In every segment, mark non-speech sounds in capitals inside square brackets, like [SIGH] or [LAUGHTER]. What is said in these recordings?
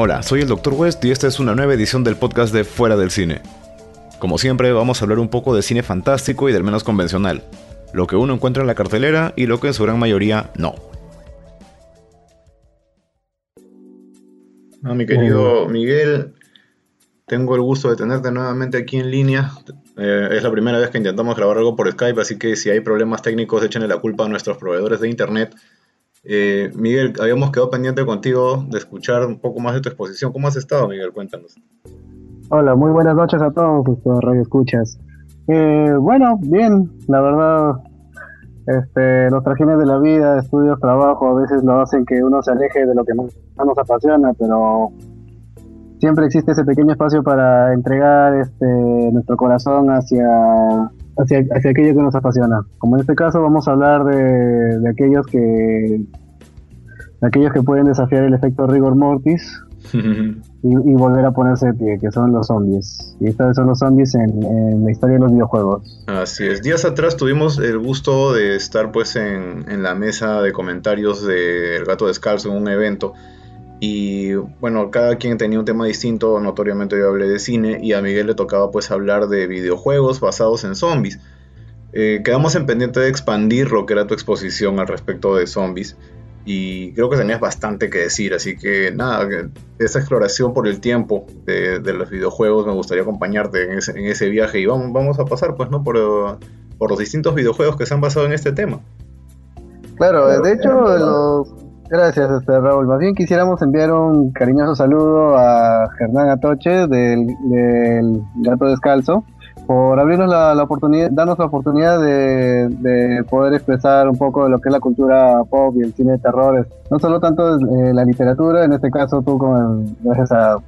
Hola, soy el Dr. West y esta es una nueva edición del podcast de Fuera del Cine. Como siempre, vamos a hablar un poco de cine fantástico y del menos convencional, lo que uno encuentra en la cartelera y lo que en su gran mayoría no. Ah, mi querido Miguel, tengo el gusto de tenerte nuevamente aquí en línea. Eh, es la primera vez que intentamos grabar algo por Skype, así que si hay problemas técnicos, échenle la culpa a nuestros proveedores de internet. Eh, Miguel, habíamos quedado pendiente contigo de escuchar un poco más de tu exposición. ¿Cómo has estado, Miguel? Cuéntanos. Hola, muy buenas noches a todos, estos Radio Escuchas. Eh, bueno, bien, la verdad, este, los trajines de la vida, estudios, trabajo, a veces lo hacen que uno se aleje de lo que más nos apasiona, pero siempre existe ese pequeño espacio para entregar este, nuestro corazón hacia, hacia, aquello que nos apasiona. Como en este caso vamos a hablar de, de aquellos que de aquellos que pueden desafiar el efecto rigor mortis [LAUGHS] y, volver a ponerse de pie, que son los zombies. Y esta vez son los zombies en, en, la historia de los videojuegos. Así es. Días atrás tuvimos el gusto de estar pues en, en la mesa de comentarios del Gato Descalzo en un evento y bueno, cada quien tenía un tema distinto, notoriamente yo hablé de cine y a Miguel le tocaba pues hablar de videojuegos basados en zombies. Eh, quedamos en pendiente de expandir lo que era tu exposición al respecto de zombies. Y creo que tenías bastante que decir, así que nada, esa exploración por el tiempo de, los videojuegos me gustaría acompañarte en ese, viaje. Y vamos, vamos a pasar pues no por, por los distintos videojuegos que se han basado en este tema. Claro, de hecho los Gracias, este, Raúl. Más bien quisiéramos enviar un cariñoso saludo a Hernán Atoche del, Gato Descalzo por abrirnos la, oportunidad, darnos la oportunidad de, poder expresar un poco de lo que es la cultura pop y el cine de terror. No solo tanto eh, la literatura, en este caso tú con gracias a,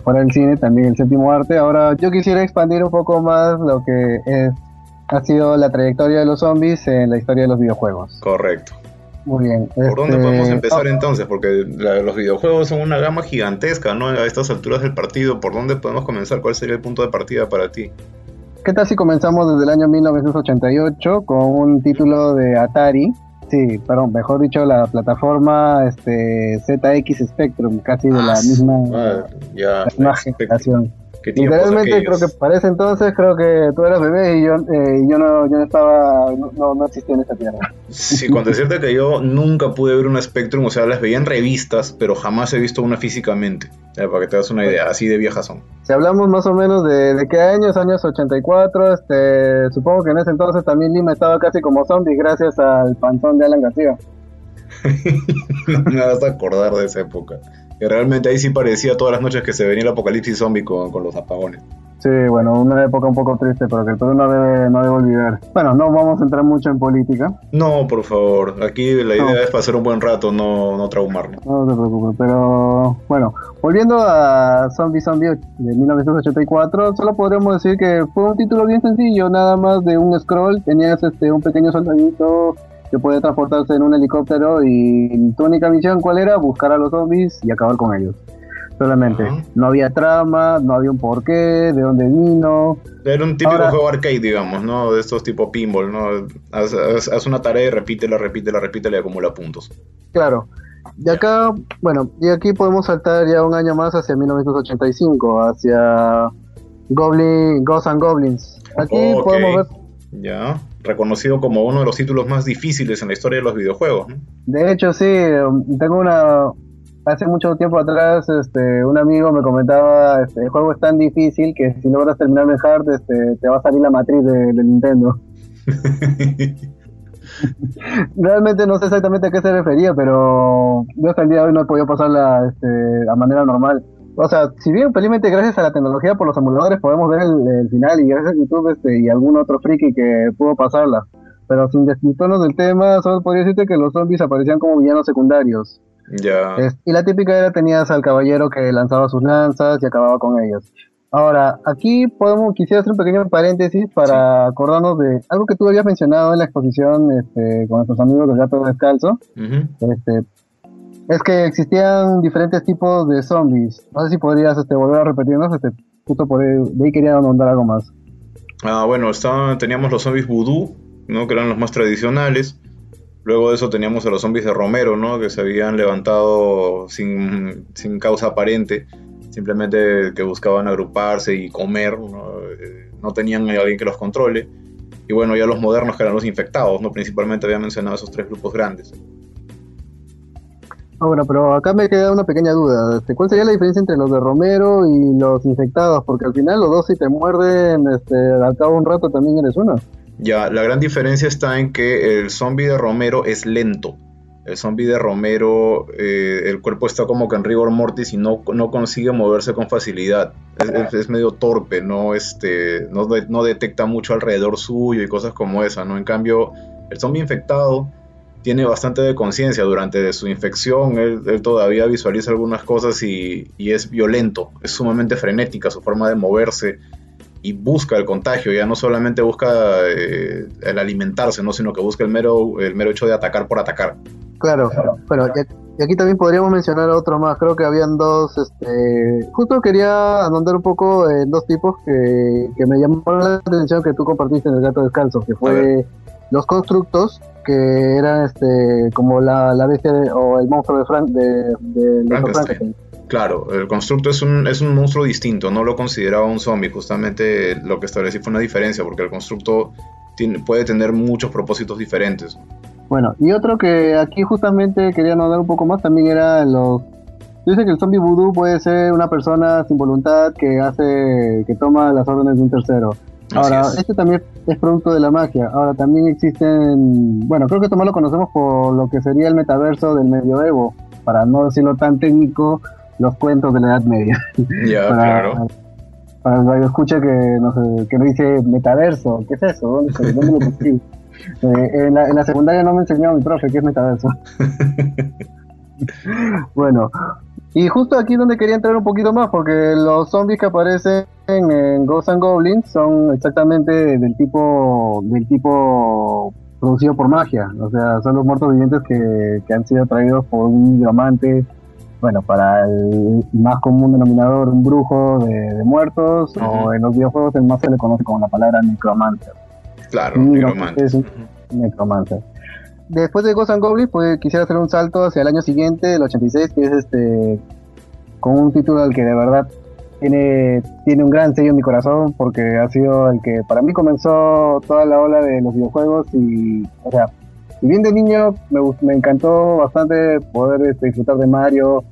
fuera del cine, también el séptimo arte. Ahora yo quisiera expandir un poco más lo que es, ha sido la trayectoria de los zombies en la historia de los videojuegos. Correcto. Muy bien. ¿Por dónde este, podemos empezar entonces? Porque los videojuegos son una gama gigantesca, ¿no? A estas alturas del partido, ¿por dónde podemos comenzar? ¿Cuál sería el punto de partida para ti? ¿Qué tal si comenzamos desde el año 1988 con un título de Atari? Sí, perdón, mejor dicho, la plataforma este, ZX Spectrum, casi de la ah, misma, ya, generación. Literalmente creo que para ese entonces creo que tú eras bebé y yo, eh, yo, no, yo no estaba, no, no existía en esta tierra. Sí, cuando decirte que yo nunca pude ver una Spectrum, o sea, las veía en revistas, pero jamás he visto una físicamente, para que te das una idea, así de viejas son. Si hablamos más o menos de, de qué años, años 84, este, supongo que en ese entonces también Lima estaba casi como zombie gracias al panzón de Alan García. [LAUGHS] no me vas a acordar de esa época que realmente ahí sí parecía todas las noches que se venía el apocalipsis zombie con, los apagones. Sí, bueno, una época un poco triste, pero que el Perú no debe, no debe olvidar. Bueno, no vamos a entrar mucho en política. No, por favor. Aquí la idea es pasar un buen rato, no, no traumarnos. No te preocupes, pero bueno, volviendo a Zombie Zombie de 1984, solo podríamos decir que fue un título bien sencillo, nada más de un scroll. Tenías este un pequeño soldadito que puede transportarse en un helicóptero y tu única misión cuál era buscar a los zombies y acabar con ellos. Solamente no había trama no había un porqué de dónde vino. Era un típico juego arcade digamos no de estos tipo pinball no haz, una tarea y repítela repítela repítela y acumula puntos. Claro. Y acá bueno y aquí podemos saltar ya un año más hacia 1985 hacia Goblin Ghosts and Goblins. Aquí podemos ver ya reconocido como uno de los títulos más difíciles en la historia de los videojuegos. De hecho, sí, tengo una... Hace mucho tiempo atrás, este, un amigo me comentaba, este, el juego es tan difícil que si logras terminar el hard, este, te va a salir la matriz de, Nintendo. [LAUGHS] Realmente no sé exactamente a qué se refería, pero yo hasta el día de hoy no he podido pasarla este, a manera normal o sea, si bien felizmente gracias a la tecnología por los emuladores podemos ver el, final y gracias a YouTube este, y algún otro friki que pudo pasarla, pero sin descriptirnos del tema, solo podría decirte que los zombies aparecían como villanos secundarios. Ya. y la típica era tenías al caballero que lanzaba sus lanzas y acababa con ellos. Ahora, aquí podemos, quisiera hacer un pequeño paréntesis para acordarnos de algo que tú habías mencionado en la exposición este, con nuestros amigos del gato descalzo. este, es que existían diferentes tipos de zombies. No sé si podrías este, volver a repetirnos, este, justo por ahí, de ahí quería nombrar algo más. Ah, bueno, teníamos los zombies voodoo, ¿no? que eran los más tradicionales. Luego de eso teníamos a los zombies de Romero, ¿no? Que se habían levantado sin, sin causa aparente, simplemente que buscaban agruparse y comer, ¿no? Eh, no tenían a alguien que los controle. Y bueno, ya los modernos que eran los infectados, ¿no? Principalmente había mencionado esos tres grupos grandes. Bueno, pero acá me queda una pequeña duda. Este, ¿Cuál sería la diferencia entre los de Romero y los infectados? Porque al final los dos si te muerden, este, al cabo de un rato también eres uno. Ya, la gran diferencia está en que el zombie de Romero es lento. El zombie de Romero, eh, el cuerpo está como que en rigor mortis y no, no consigue moverse con facilidad. Es, medio torpe, no, este, no, no detecta mucho alrededor suyo y cosas como esa, ¿no? En cambio, el zombie infectado tiene bastante de conciencia durante su infección, él, todavía visualiza algunas cosas y, es violento, es sumamente frenética su forma de moverse y busca el contagio, ya no solamente busca eh, el alimentarse, ¿no? sino que busca el mero, el mero hecho de atacar por atacar. Claro, pero y aquí también podríamos mencionar otro más, creo que habían dos, este, justo quería andar un poco en dos tipos que, que me llamaron la atención que tú compartiste en el gato descalzo, que fue los constructos que eran este como la, la bestia o el monstruo de, Frank, de, Frankenstein. Claro, el constructo es un, es un monstruo distinto, no lo consideraba un zombie, justamente lo que establecí fue una diferencia, porque el constructo tiene, puede tener muchos propósitos diferentes. Bueno, y otro que aquí justamente quería notar un poco más también era los... Dice que el zombie voodoo puede ser una persona sin voluntad que hace, que toma las órdenes de un tercero. Ahora, este también es producto de la magia. Ahora, también existen, bueno, creo que esto más lo conocemos por lo que sería el metaverso del medioevo, para no decirlo tan técnico, los cuentos de la Edad Media. [LAUGHS] Ya, claro. Para el que escucha que no, sé, que no dice metaverso, ¿qué es eso? ¿Dónde, dónde lo [LAUGHS] eh, en, la, en la secundaria no me enseñó mi profe qué es metaverso. [LAUGHS] bueno, y justo aquí donde quería entrar un poquito más, porque los zombies que aparecen en Ghosts and Goblins son exactamente del tipo del tipo producido por magia, o sea, son los muertos vivientes que, han sido traídos por un diamante, bueno, para el más común denominador, un brujo de, muertos, o en los videojuegos el más se le conoce como la palabra necromancer. Claro, necromancer. Es necromancer después de Ghost and Goblins, pues quisiera hacer un salto hacia el año siguiente, el 86, que es este con un título al que de verdad tiene, tiene un gran sello en mi corazón, porque ha sido el que para mí comenzó toda la ola de los videojuegos y, o sea, si bien de niño me, me encantó bastante poder este, disfrutar de Mario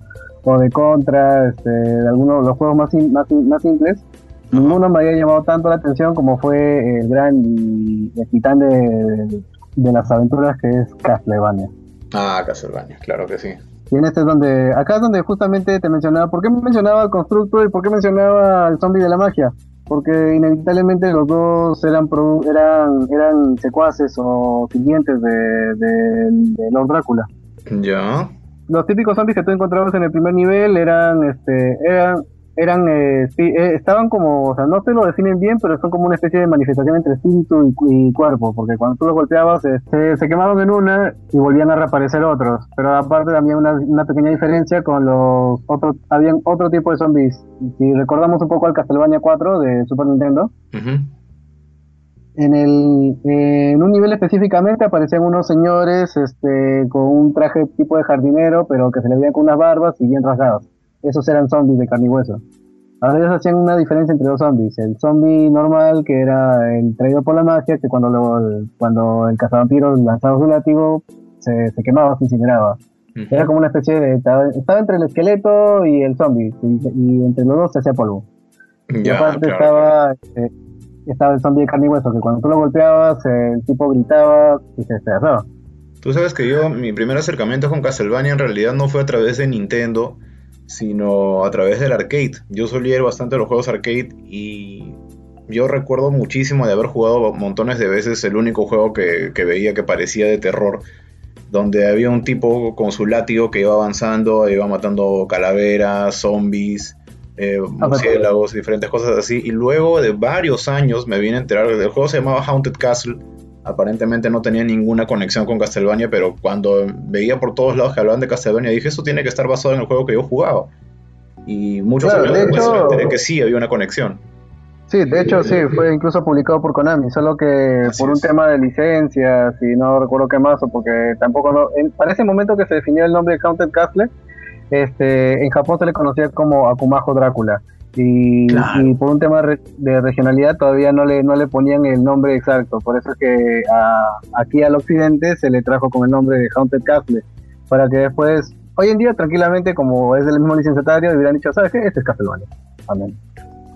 o de Contra, este, de algunos de los juegos más, más, más simples, ninguno me había llamado tanto la atención como fue el gran y el titán de, de las aventuras que es Castlevania. Ah, Castlevania, claro que sí. Y en este es donde, acá es donde justamente te mencionaba, ¿por qué mencionaba al constructor y por qué mencionaba al zombie de la magia? Porque inevitablemente los dos eran eran eran secuaces o siguientes de, de, de Lord Drácula. Ya. Los típicos zombies que tú encontrabas en el primer nivel eran este eran eran eh, eh, estaban como, o sea, no te lo definen bien, pero son como una especie de manifestación entre espíritu y, cuerpo, porque cuando tú los golpeabas este, se quemaban en una y volvían a reaparecer otros. Pero aparte también una, una pequeña diferencia con los otros, habían otro tipo de zombies. Si recordamos un poco al Castlevania 4 de Super Nintendo, en, el, en un nivel específicamente aparecían unos señores este, con un traje tipo de jardinero, pero que se le veían con unas barbas y bien rasgadas esos eran zombies de carne y hueso. Ahora ellos hacían una diferencia entre dos zombies. El zombie normal, que era el traído por la magia, que cuando, lo, cuando el cazavampiros lanzaba su látigo, se, se quemaba, se incineraba. Era como una especie de... Estaba, entre el esqueleto y el zombie, y, entre los dos se hacía polvo. y aparte estaba, este, estaba el zombie de carne y hueso, que cuando tú lo golpeabas, el tipo gritaba y se despedazaba. Tú sabes que yo, mi primer acercamiento con Castlevania en realidad no fue a través de Nintendo, sino a través del arcade. Yo solía ir bastante a los juegos arcade y yo recuerdo muchísimo de haber jugado montones de veces el único juego que, veía que parecía de terror, donde había un tipo con su látigo que iba avanzando, iba matando calaveras, zombies, eh, murciélagos, diferentes cosas así. Y luego de varios años me vine a enterar, el juego se llamaba Haunted Castle aparentemente no tenía ninguna conexión con Castlevania, pero cuando veía por todos lados que hablaban de Castlevania, dije, eso tiene que estar basado en el juego que yo jugaba. Y muchos claro, de hecho, que sí había una conexión. Sí, de hecho sí, fue incluso publicado por Konami, solo que por un tema de licencias y no recuerdo qué más, o porque tampoco no, para ese momento que se definió el nombre de Haunted Castle, este, en Japón se le conocía como Akumajo Drácula. Y, por un tema de regionalidad todavía no le, no le ponían el nombre exacto. Por eso es que aquí al occidente se le trajo con el nombre de Haunted Castle. Para que después, hoy en día, tranquilamente, como es del mismo licenciatario, hubieran dicho, ¿sabes qué? Este es Castlevania. Amén.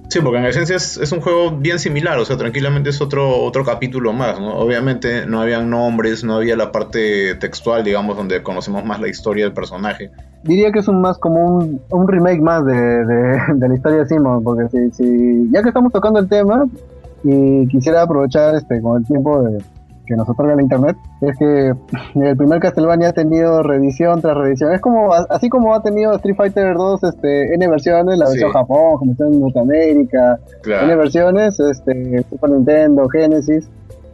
Sí, porque en esencia es, un juego bien similar, o sea, tranquilamente es otro, otro capítulo más, ¿no? Obviamente no habían nombres, no había la parte textual, digamos, donde conocemos más la historia del personaje. Diría que es un más como un, un remake más de, de, [LAUGHS] la historia de Simon, porque si, si, ya que estamos tocando el tema, y quisiera aprovechar este con el tiempo de, que nos otorga la internet es que el primer Castlevania ha tenido revisión tras revisión. Es como, así como ha tenido Street Fighter 2 este, N versiones, la versión Japón, la versión Norteamérica, N versiones, este, Super Nintendo, Genesis.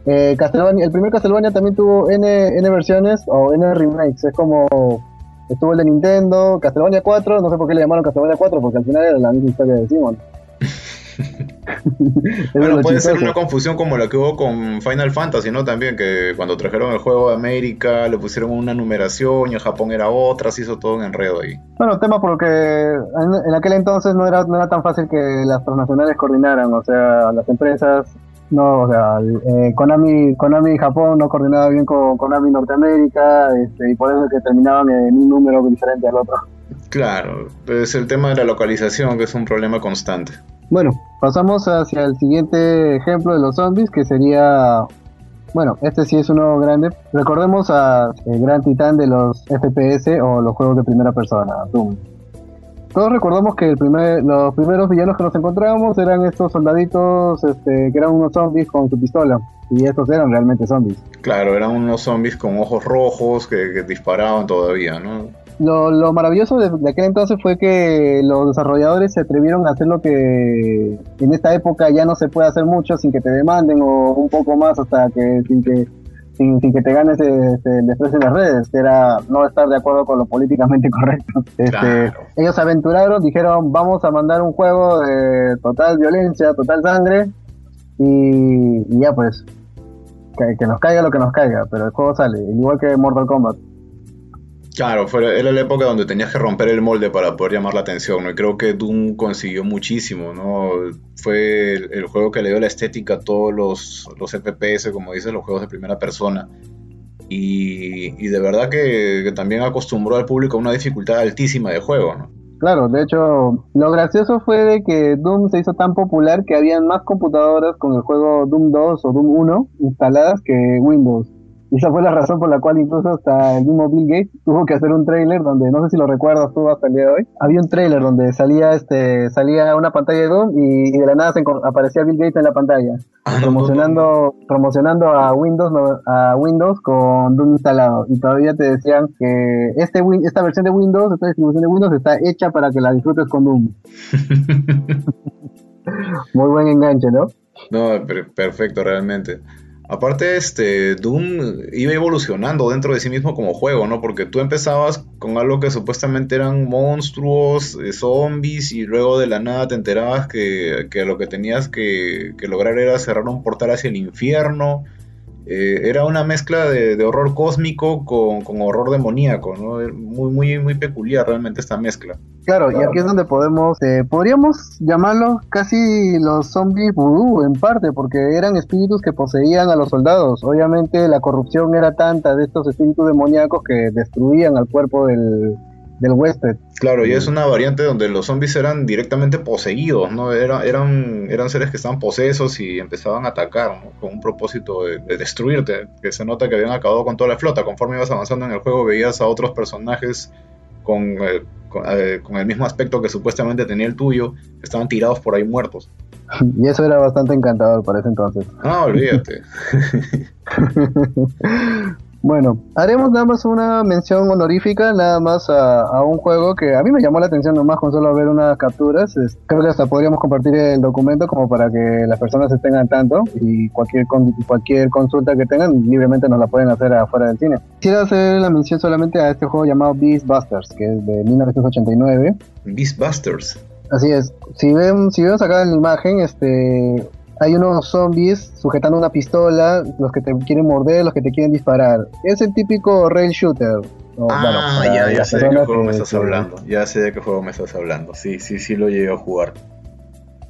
Eh, Castlevania, el primer Castlevania también tuvo N, N versiones o N remakes. Es como estuvo el de Nintendo, Castlevania 4, no sé por qué le llamaron Castlevania 4, porque al final era la misma historia de Simon. [LAUGHS] [LAUGHS] bueno, puede ser una confusión como la que hubo con Final Fantasy, ¿no? También que cuando trajeron el juego de América le pusieron una numeración y en Japón era otra, se hizo todo un enredo ahí. Bueno, tema porque en, aquel entonces no era, no era tan fácil que las transnacionales coordinaran, o sea, las empresas no, o sea, eh, Konami, Konami Japón no coordinaba bien con Konami Norteamérica este, y por eso es que terminaban en un número diferente al otro. Claro, es el tema de la localización que es un problema constante. Bueno, pasamos hacia el siguiente ejemplo de los zombies, que sería, bueno, este sí es uno grande. Recordemos a el gran titán de los FPS o los juegos de primera persona, Doom. Todos recordamos que el primer, los primeros villanos que nos encontrábamos eran estos soldaditos este, que eran unos zombies con su pistola. Y estos eran realmente zombies. Claro, eran unos zombies con ojos rojos que disparaban todavía, ¿no? Lo, maravilloso de, aquel entonces fue que los desarrolladores se atrevieron a hacer lo que en esta época ya no se puede hacer mucho sin que te demanden o un poco más hasta que sin que sin, que te ganes este, el desprecio en las redes, que era no estar de acuerdo con lo políticamente [LAUGHS] correcto. Este, ellos se aventuraron, dijeron vamos a mandar un juego de total violencia, total sangre y, ya pues que, que, nos caiga lo que nos caiga, pero el juego sale, igual que Mortal Kombat. Claro, fue, era la época donde tenías que romper el molde para poder llamar la atención, ¿no? Y creo que Doom consiguió muchísimo, ¿no? Fue el, juego que le dio la estética a todos los, los FPS, como dicen, los juegos de primera persona. Y, de verdad que, que, también acostumbró al público a una dificultad altísima de juego, ¿no? Claro, de hecho, lo gracioso fue de que Doom se hizo tan popular que habían más computadoras con el juego Doom 2 o Doom 1 instaladas que Windows. Y esa fue la razón por la cual incluso hasta el mismo Bill Gates tuvo que hacer un trailer donde, no sé si lo recuerdas tú hasta el día de hoy, había un trailer donde salía este salía una pantalla de Doom y, de la nada se aparecía Bill Gates en la pantalla, ah, promocionando promocionando a Windows a Windows con Doom instalado. Y todavía te decían que este esta versión de Windows, esta distribución de Windows está hecha para que la disfrutes con Doom. [LAUGHS] Muy buen enganche, ¿no? No, perfecto, realmente. Aparte, este, Doom iba evolucionando dentro de sí mismo como juego, ¿no? Porque tú empezabas con algo que supuestamente eran monstruos, eh, zombies, y luego de la nada te enterabas que, lo que tenías que, que, lograr era cerrar un portal hacia el infierno, eh, era una mezcla de, horror cósmico con, horror demoníaco, ¿no? Muy, muy, muy peculiar realmente esta mezcla. Claro, y aquí es donde podemos, eh, podríamos llamarlos casi los zombies vudú en parte, porque eran espíritus que poseían a los soldados. Obviamente la corrupción era tanta de estos espíritus demoníacos que destruían al cuerpo del, del huésped. Claro, y es una variante donde los zombies eran directamente poseídos, ¿no? Era, eran, eran seres que estaban posesos y empezaban a atacar, ¿no? Con un propósito de, destruirte, que se nota que habían acabado con toda la flota. Conforme ibas avanzando en el juego veías a otros personajes con, eh, eh, con, el mismo aspecto que supuestamente tenía el tuyo, estaban tirados por ahí muertos. [LAUGHS] Y eso era bastante encantador para ese entonces. Ah, olvídate. [LAUGHS] [LAUGHS] Bueno, haremos nada más una mención honorífica, nada más a, un juego que a mí me llamó la atención nomás con solo ver unas capturas. creo que hasta podríamos compartir el documento como para que las personas estén al tanto y cualquier, cualquier consulta que tengan libremente nos la pueden hacer afuera del cine. Quiero hacer la mención solamente a este juego llamado Beast Busters, que es de 1989. Beast Busters. Así es. Si ven, si vemos acá en la imagen, este, hay unos zombies sujetando una pistola, los que te quieren morder, los que te quieren disparar. Es el típico rail shooter. ah, ya, ya sé de qué juego me estás hablando. Ya sé de qué juego me estás hablando. Sí, sí, sí lo llegué a jugar.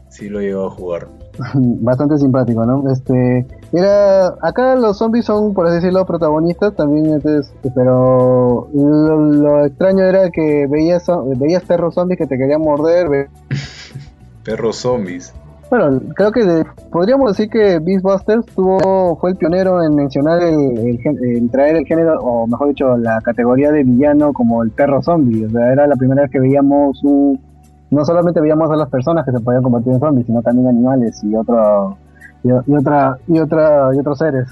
Sí lo llegué a jugar. [LAUGHS] Bastante simpático, ¿no? Este, era, acá los zombies son, por así decirlo, protagonistas también, entonces, pero lo, extraño era que veías, veías perros zombies que te querían morder. [LAUGHS] perros zombies. Bueno, creo que podríamos decir que Beastbusters tuvo, fue el pionero en mencionar el, el, traer el género, o mejor dicho, la categoría de villano como el perro zombie. O sea, era la primera vez que veíamos un, no solamente veíamos a las personas que se podían convertir en zombies, sino también animales y otro, y, otra y otra y otros seres.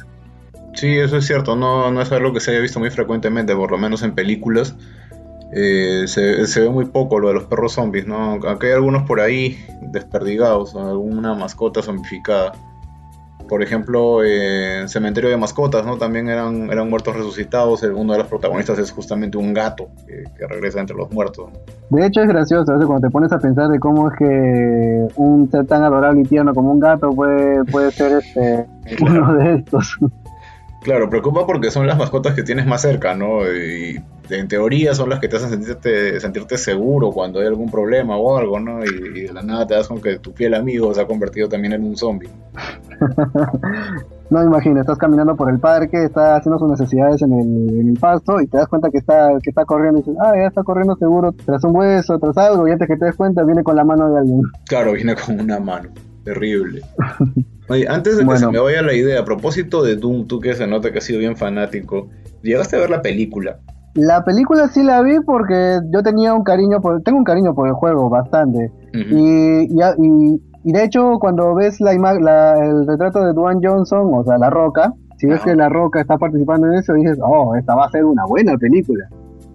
Sí, eso es cierto. No, no es algo que se haya visto muy frecuentemente, por lo menos en películas. Eh, se, ve muy poco lo de los perros zombies, ¿no? Acá hay algunos por ahí desperdigados, alguna mascota zombificada. Por ejemplo, en Cementerio de Mascotas, ¿no? También eran, eran muertos resucitados. Uno de los protagonistas es justamente un gato que, regresa entre los muertos. De hecho, es gracioso, cuando te pones a pensar de cómo es que un ser tan adorable y tierno como un gato puede, puede ser este, [LAUGHS] uno de estos. Claro, preocupa porque son las mascotas que tienes más cerca, ¿no? Y en teoría son las que te hacen sentirte, sentirte seguro cuando hay algún problema o algo, ¿no? Y, de la nada te das con que tu fiel amigo se ha convertido también en un zombie. [LAUGHS] no imagino, estás caminando por el parque, está haciendo sus necesidades en el, pasto y te das cuenta que está, que está corriendo y dices, ah, ya está corriendo seguro tras un hueso, tras algo, y antes que te des cuenta viene con la mano de alguien. Claro, viene con una mano. Terrible. [LAUGHS] Oye, antes de que se me vaya la idea, a propósito de Doom, tú que se nota que has sido bien fanático, ¿llegaste a ver la película? La película sí la vi porque yo tenía un cariño por, tengo un cariño por el juego bastante. y, y, y, de hecho cuando ves la, la el retrato de Dwayne Johnson, o sea, La Roca, si ves que La Roca está participando en eso, dices, oh, esta va a ser una buena película.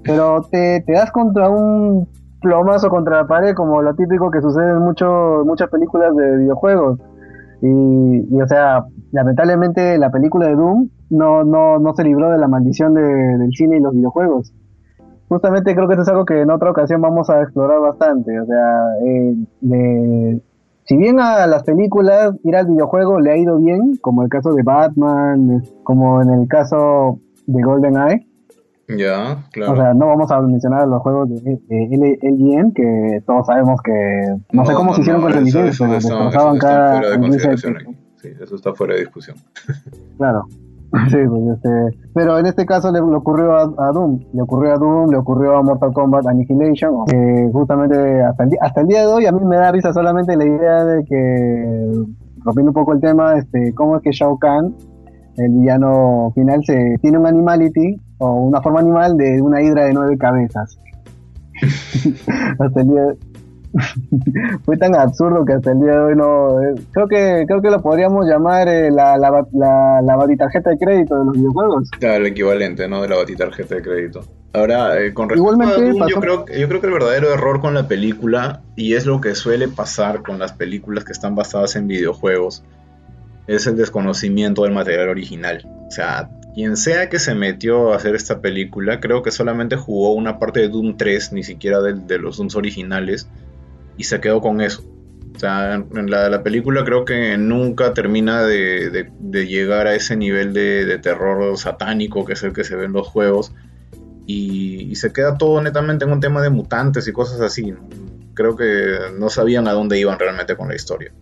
Pero te, te das contra un plomazo contra la pared, como lo típico que sucede en mucho, muchas películas de videojuegos. Y, o sea, lamentablemente la película de Doom no, no, no se libró de la maldición del cine y los videojuegos. Justamente creo que esto es algo que en otra ocasión vamos a explorar bastante. O sea, eh, si bien a las películas ir al videojuego le ha ido bien, como el caso de Batman, como en el caso de GoldenEye, ya, claro. O sea, no vamos a mencionar los juegos de, LGN, que todos sabemos que. No, sé cómo se hicieron con el licencia, pero destrozaban cada. Sí, eso está fuera de discusión. [LAUGHS] Claro. [LAUGHS] Sí, pues este, pero en este caso le, ocurrió a, Doom, le ocurrió a Doom, le ocurrió a Mortal Kombat Annihilation, que justamente hasta el, hasta el día de hoy a mí me da risa solamente la idea de que, rompiendo un poco el tema, este, cómo es que Shao Kahn, el villano final, se tiene un animality o una forma animal de una hidra de nueve cabezas. [LAUGHS] hasta el día [LAUGHS] fue tan absurdo que hasta el día de hoy no eh, creo que creo que lo podríamos llamar eh, la, la, la, batitarjeta de crédito de los videojuegos. Claro el equivalente no de la batitarjeta de crédito. Ahora eh, con respecto a yo creo yo creo que el verdadero error con la película y es lo que suele pasar con las películas que están basadas en videojuegos es el desconocimiento del material original. O sea quien sea que se metió a hacer esta película, creo que solamente jugó una parte de Doom 3, ni siquiera de, los Dooms originales, y se quedó con eso. O sea, en la, la película creo que nunca termina de, llegar a ese nivel de, terror satánico que es el que se ve en los juegos. Y, se queda todo netamente en un tema de mutantes y cosas así. Creo que no sabían a dónde iban realmente con la historia.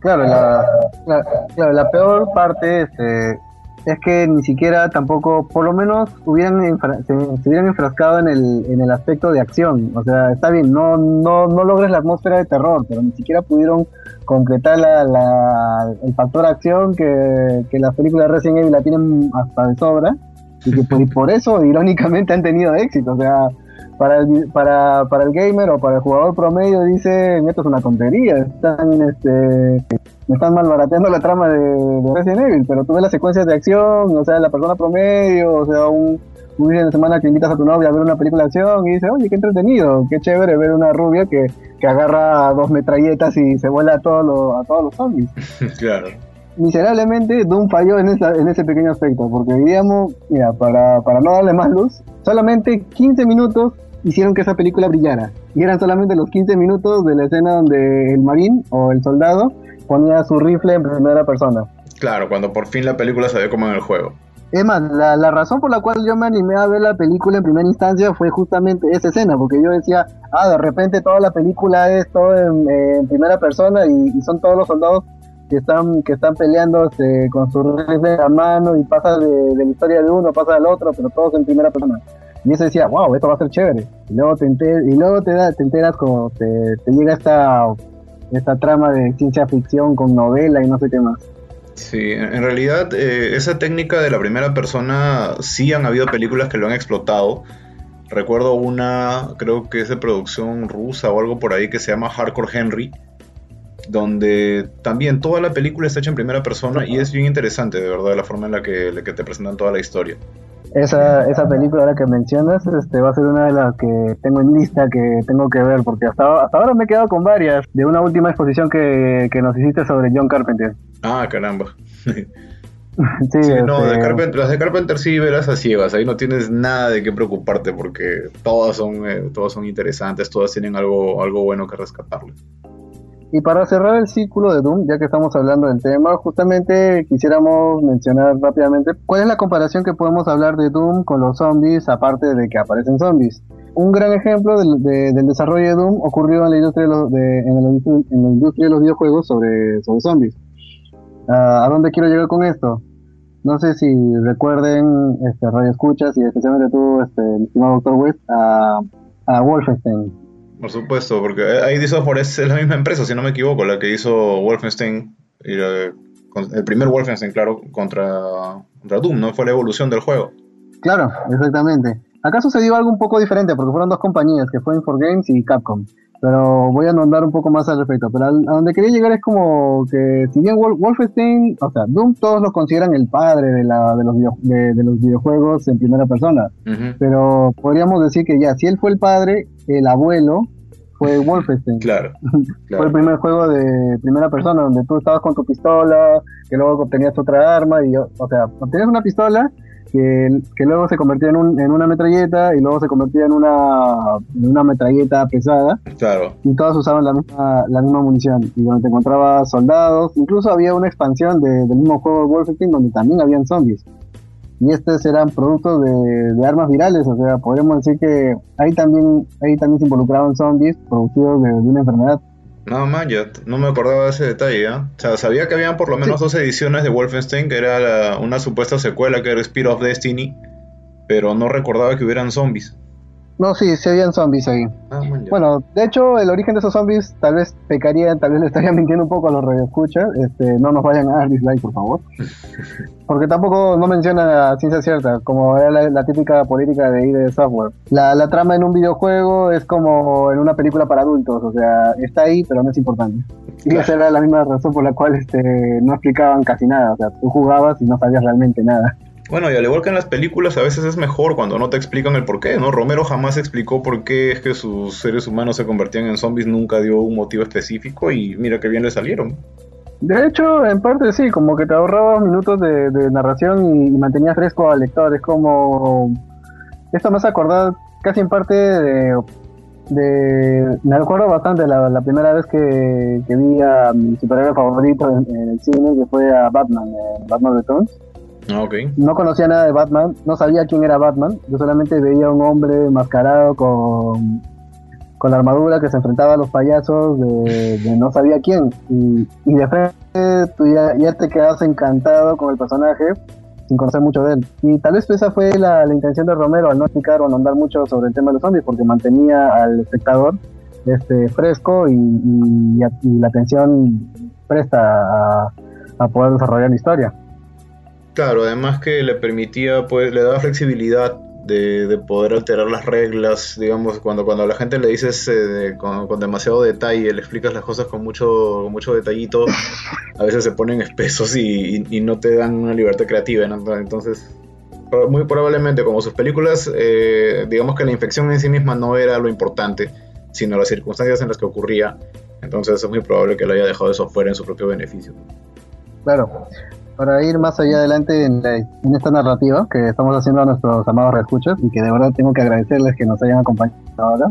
Claro, la, peor parte este, es que ni siquiera tampoco, por lo menos, hubieran se, hubieran enfrascado en el, en el aspecto de acción. O sea, está bien, no, no, no logres la atmósfera de terror, pero ni siquiera pudieron concretar la, el factor acción que, que las películas de Resident Evil la tienen hasta de sobra. Y que por, por eso, irónicamente, han tenido éxito. O sea, para el, para, para el gamer o para el jugador promedio dicen esto es una tontería, están este me están malbarateando la trama de, Resident Evil, pero tú ves las secuencias de acción, o sea, la persona promedio, o sea, un, un día de semana que invitas a tu novia a ver una película de acción y dices, oye, qué entretenido, qué chévere ver una rubia que, que agarra dos metralletas y se vuela a todos los, a todos los zombies. [LAUGHS] claro miserablemente Doom falló en, esa, en ese pequeño aspecto, porque digamos, mira, para, para no darle más luz, solamente 15 minutos hicieron que esa película brillara. Y eran solamente los 15 minutos de la escena donde el marín o el soldado ponía su rifle en primera persona. Claro, cuando por fin la película se ve como en el juego. Es más, la, la, razón por la cual yo me animé a ver la película en primera instancia fue justamente esa escena, porque yo decía, ah, de repente toda la película es todo en, primera persona y, son todos los soldados que están que están peleando este, con su rifle en la mano y pasa de, la historia de uno, pasa del otro, pero todos en primera persona. Y eso decía, wow, esto va a ser chévere. Y luego te, enteras, y luego te, da, te enteras como te, te llega esta, esta trama de ciencia ficción con novela y no sé qué más. Sí, en realidad eh, esa técnica de la primera persona sí han habido películas que lo han explotado. Recuerdo una, creo que es de producción rusa o algo por ahí que se llama Hardcore Henry, donde también toda la película está hecha en primera persona y es bien interesante, de verdad, la forma en la que, la que te presentan toda la historia. Esa, esa película ahora que mencionas este, va a ser una de las que tengo en lista que tengo que ver, porque hasta, hasta ahora me he quedado con varias, de una última exposición que, que nos hiciste sobre John Carpenter. Ah, caramba. [LAUGHS] sí, no, de este, Carpenter, las de Carpenter sí verás a ciegas, ahí no tienes nada de qué preocuparte porque todas son, eh, todas son interesantes, todas tienen algo, algo bueno que rescatarle. Y para cerrar el círculo de Doom, ya que estamos hablando del tema, justamente quisiéramos mencionar rápidamente cuál es la comparación que podemos hablar de Doom con los zombies, aparte de que aparecen zombies. Un gran ejemplo del, del desarrollo de Doom ocurrió en la industria de los, de, en la, industria de los videojuegos sobre, sobre zombies. ¿A dónde quiero llegar con esto? No sé si recuerden, este, Radio Escuchas y especialmente tú, este, mi estimado Dr. West, a, a Wolfenstein. Por supuesto, porque ID Software es la misma empresa, si no me equivoco, la que hizo Wolfenstein, y el primer Wolfenstein, claro, contra, contra Doom, ¿no? Fue la evolución del juego. Claro, exactamente. Acá sucedió algo un poco diferente, porque fueron dos compañías, que fue Games y Capcom pero voy a nombrar un poco más al respecto. Pero a, donde quería llegar es como que, si bien Wolfenstein, o sea, Doom todos lo consideran el padre de, la, de, los, de, los videojuegos en primera persona, pero podríamos decir que ya, si él fue el padre, el abuelo fue [LAUGHS] Wolfenstein. claro, [LAUGHS] Fue el primer juego de primera persona donde tú estabas con tu pistola, que luego obtenías otra arma, y, o sea, obtenías una pistola que, luego se convertía en, un, en, una metralleta y luego se convertía en una, en una metralleta pesada. Claro. Y todos usaban la misma, la misma munición. Y donde te encontrabas soldados, incluso había una expansión de, del mismo juego de Wolfenstein donde también habían zombies. Y estos eran productos de, de, armas virales, o sea, podríamos decir que ahí también, ahí también se involucraban zombies producidos de, de una enfermedad. No, man, yo no me acordaba de ese detalle, ¿eh? O sea, sabía que habían por lo menos dos ediciones de Wolfenstein, que era una supuesta secuela que era Spear of Destiny, pero no recordaba que hubieran zombies. No, sí, sí habían zombies ahí. Ah, bueno, de hecho, el origen de esos zombies tal vez pecaría, tal vez le estaría [LAUGHS] mintiendo un poco a los radioescuchas. Este, no nos vayan a dar dislike, por favor. [LAUGHS] Porque tampoco no menciona la ciencia cierta, como era la, típica política de ID Software. La, la, trama en un videojuego es como en una película para adultos, o sea, está ahí, pero no es importante. Y esa era la misma razón por la cual este, no explicaban casi nada, o sea, tú jugabas y no sabías realmente nada. Bueno, y al igual que en las películas, a veces es mejor cuando no te explican el porqué, ¿no? Romero jamás explicó por qué es que sus seres humanos se convertían en zombies, nunca dio un motivo específico y mira qué bien le salieron. De hecho, en parte sí, como que te ahorrabas minutos de, narración y, mantenías fresco al lector. Es como. Esto me hace acordar casi en parte de. me acuerdo bastante la, primera vez que, vi a mi superhéroe favorito en, el cine, que fue a Batman, Batman Returns. Ah, no conocía nada de Batman, no sabía quién era Batman, yo solamente veía un hombre enmascarado con, con la armadura que se enfrentaba a los payasos de, no sabía quién. Y, de frente tú ya, te quedas encantado con el personaje sin conocer mucho de él. Y tal vez esa fue la, intención de Romero al no explicar o no andar mucho sobre el tema de los zombies, porque mantenía al espectador este fresco y, la atención presta a, a poder desarrollar la historia. Claro, además que le permitía, pues, le daba flexibilidad de, poder alterar las reglas, digamos, cuando, cuando a la gente le dices con, demasiado detalle, le explicas las cosas con mucho, mucho detallito, a veces se ponen espesos y, no te dan una libertad creativa, entonces muy probablemente como sus películas, eh, digamos que la infección en sí misma no era lo importante, sino las circunstancias en las que ocurría, entonces es muy probable que lo haya dejado eso fuera en su propio beneficio. Claro. Para ir más allá adelante en, esta narrativa que estamos haciendo a nuestros amados reescuchas y que de verdad tengo que agradecerles que nos hayan acompañado ahora.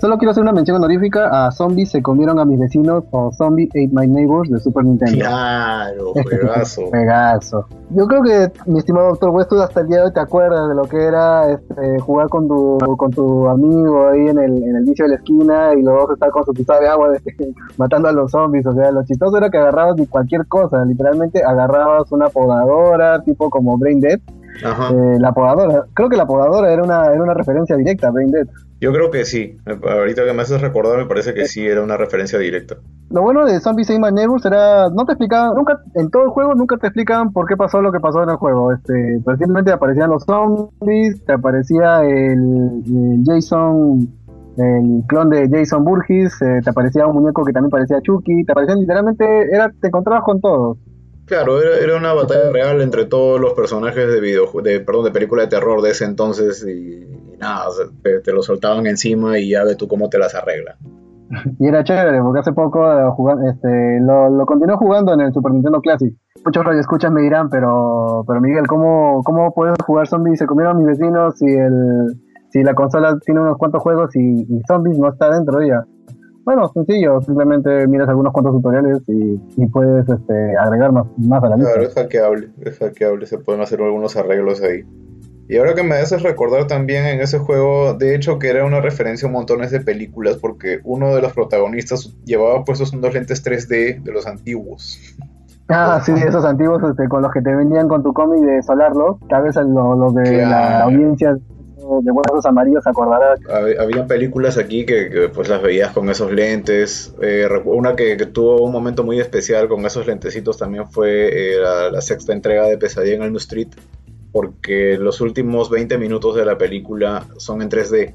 Solo quiero hacer una mención honorífica a Zombies se comieron a mis vecinos o Zombie Ate My Neighbors de Super Nintendo. Claro, [LAUGHS] pegazo. pegazo. Yo creo que, mi estimado doctor, tú hasta el día de hoy te acuerdas de lo que era este, jugar con tu, con tu amigo ahí en el, en el inicio de la esquina y luego estar con su pistola de agua [LAUGHS] matando a los zombies. O sea, lo chistoso era que agarrabas ni cualquier cosa, literalmente agarrabas una podadora, tipo como Brain Dead. Eh, la podadora, creo que la podadora era una, era una referencia directa a Brain Dead. Yo creo que sí. Ahorita que me haces recordar, me parece que sí era una referencia directa. Lo bueno de Zombies My Neighbors era, no te explicaban, nunca, en todo el juego nunca te explicaban por qué pasó lo que pasó en el juego. Este, pues simplemente aparecían los zombies, te aparecía el, Jason, el clon de Jason Burgess, eh, te aparecía un muñeco que también parecía Chucky, te aparecían literalmente, era, te encontrabas con todos. Claro, era, una batalla real entre todos los personajes de video, de, perdón, de película de terror de ese entonces y, nada, te, lo soltaban encima y ya ve tú cómo te las arregla. Y era chévere, porque hace poco eh, este, lo, lo continué jugando en el Super Nintendo Classic. Muchos radioescuchas me dirán, pero, pero Miguel, ¿cómo, ¿cómo puedes jugar zombies? Se comieron mis vecinos si, el, si la consola tiene unos cuantos juegos y, y zombies no está dentro de ella. Bueno, sencillo, simplemente miras algunos cuantos tutoriales y, puedes este, agregar más, más a la lista. Claro, es hackeable, es hackeable, se pueden hacer algunos arreglos ahí. Y ahora que me haces recordar también en ese juego, de hecho que era una referencia a montones de películas, porque uno de los protagonistas llevaba puestos unos lentes 3D de los antiguos. Ah, sí, esos antiguos este, con los que te venían con tu cómic de Solarlo, tal vez los de la audiencia de buenos amarillos acordarás. Había películas aquí que, pues las veías con esos lentes. Eh, una que, tuvo un momento muy especial con esos lentecitos también fue eh, la, sexta entrega de Pesadilla en Elm Street, porque los últimos 20 minutos de la película son en 3D.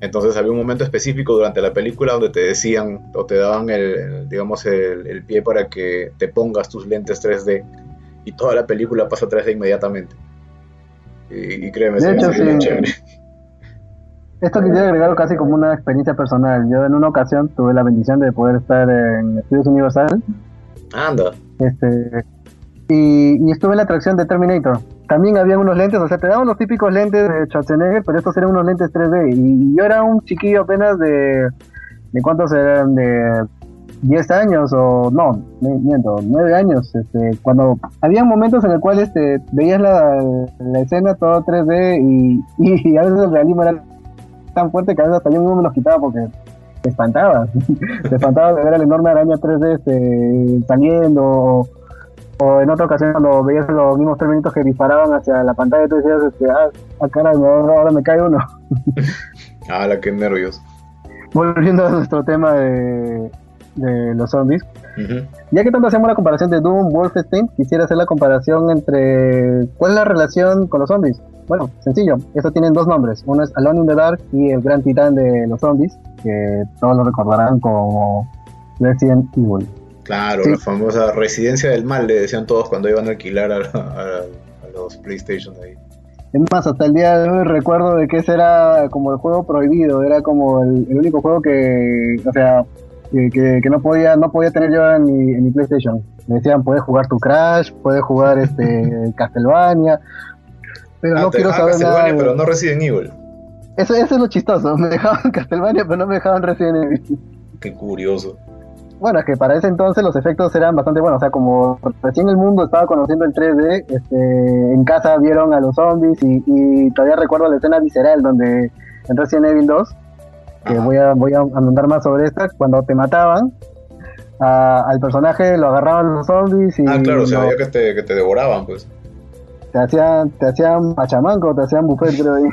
Entonces había un momento específico durante la película donde te decían o te daban el, digamos el, pie para que te pongas tus lentes 3D y toda la película pasa 3D inmediatamente. Y, créeme, de hecho, chévere. Esto quisiera agregarlo casi como una experiencia personal. Yo en una ocasión tuve la bendición de poder estar en Estudios Universal. Anda. Este, y, estuve en la atracción de Terminator. También había unos lentes, o sea, te daban los típicos lentes de Schwarzenegger, pero estos eran unos lentes 3D. Y yo era un chiquillo apenas de. ¿De cuántos eran? De 10 años o no, miento, 9 años, este, cuando había momentos en el cual este, veías la, escena todo 3D y, [LAUGHS] y, a veces el realismo era tan fuerte que a veces hasta yo mismo me los quitaba porque te espantaba, [LAUGHS] te espantaba de ver a la enorme araña 3D este, saliendo o, en otra ocasión cuando veías los mismos 3 minutos que disparaban hacia la pantalla tú decías, este, ah, a ah, ahora me cae uno. [LAUGHS] ah, la que nervios. Volviendo a nuestro tema de de los zombies. Ya que tanto hacemos la comparación de Doom, Wolfenstein, quisiera hacer la comparación entre cuál es la relación con los zombies. Bueno, sencillo, estos tienen dos nombres. Uno es Alone in the Dark y el gran titán de los zombies, que todos lo recordarán como Resident Evil. Claro, la famosa residencia del mal, le decían todos cuando iban a alquilar a, los PlayStation ahí. Es más, hasta el día de hoy recuerdo de que ese era como el juego prohibido, era como el único juego que, o sea, que, no podía no podía tener yo en mi, PlayStation. Me decían, puedes jugar tu Crash, puedes jugar este Castlevania, pero ah, no quiero ah, saber Castlevania, pero no Resident Evil. Eso, eso es lo chistoso, [LAUGHS] me dejaban Castlevania, pero no me dejaban Resident Evil. Qué curioso. Bueno, es que para ese entonces los efectos eran bastante buenos, o sea, como recién el mundo estaba conociendo el 3D, este, en casa vieron a los zombies y, y todavía recuerdo la escena visceral donde en Resident Evil 2 que voy a, voy a andar más sobre esta, cuando te mataban, al personaje lo agarraban los zombies y... Ah, claro, o sea, que te, que te devoraban, pues. Te hacían, te hacían machamanco, te hacían buffet, creo. [LAUGHS]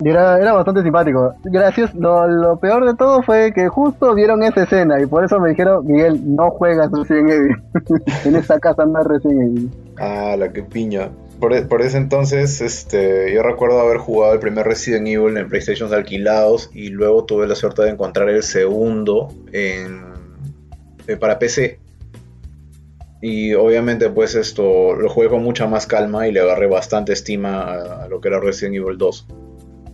y era, era bastante simpático. Gracias. Lo, lo, peor de todo fue que justo vieron esa escena y por eso me dijeron, Miguel, no juegas Resident Evil. [LAUGHS] en esta casa no Resident Evil. Ah, la que piña por, ese entonces, este, yo recuerdo haber jugado el primer Resident Evil en PlayStation alquilados y luego tuve la suerte de encontrar el segundo en, eh, para PC. Y obviamente pues esto lo jugué con mucha más calma y le agarré bastante estima a, lo que era Resident Evil 2.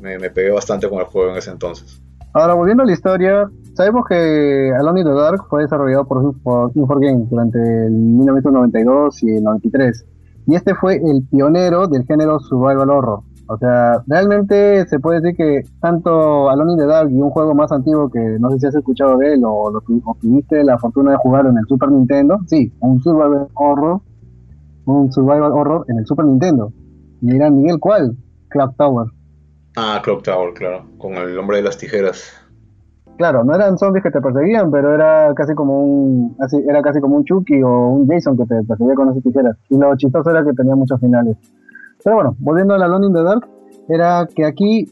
Me, me, pegué bastante con el juego en ese entonces. Ahora volviendo a la historia, sabemos que Alone in the Dark fue desarrollado por, por Games durante el 1992 y el 93. Y este fue el pionero del género survival horror. O sea, realmente se puede decir que tanto Alone in the Dark y un juego más antiguo que no sé si has escuchado de él o lo tuviste la fortuna de jugar en el Super Nintendo, sí, un survival horror, un survival horror en el Super Nintendo. Y dirán, Miguel, ¿cuál? Clock Tower. Ah, Clock Tower, claro, con el hombre de las tijeras. Claro, no eran zombies que te perseguían, pero era casi como un así, era casi como un Chucky o un Jason que te perseguía con esas tijeras. Y lo chistoso era que tenía muchos finales. Pero bueno, volviendo a la Lone in the Dark, era que aquí,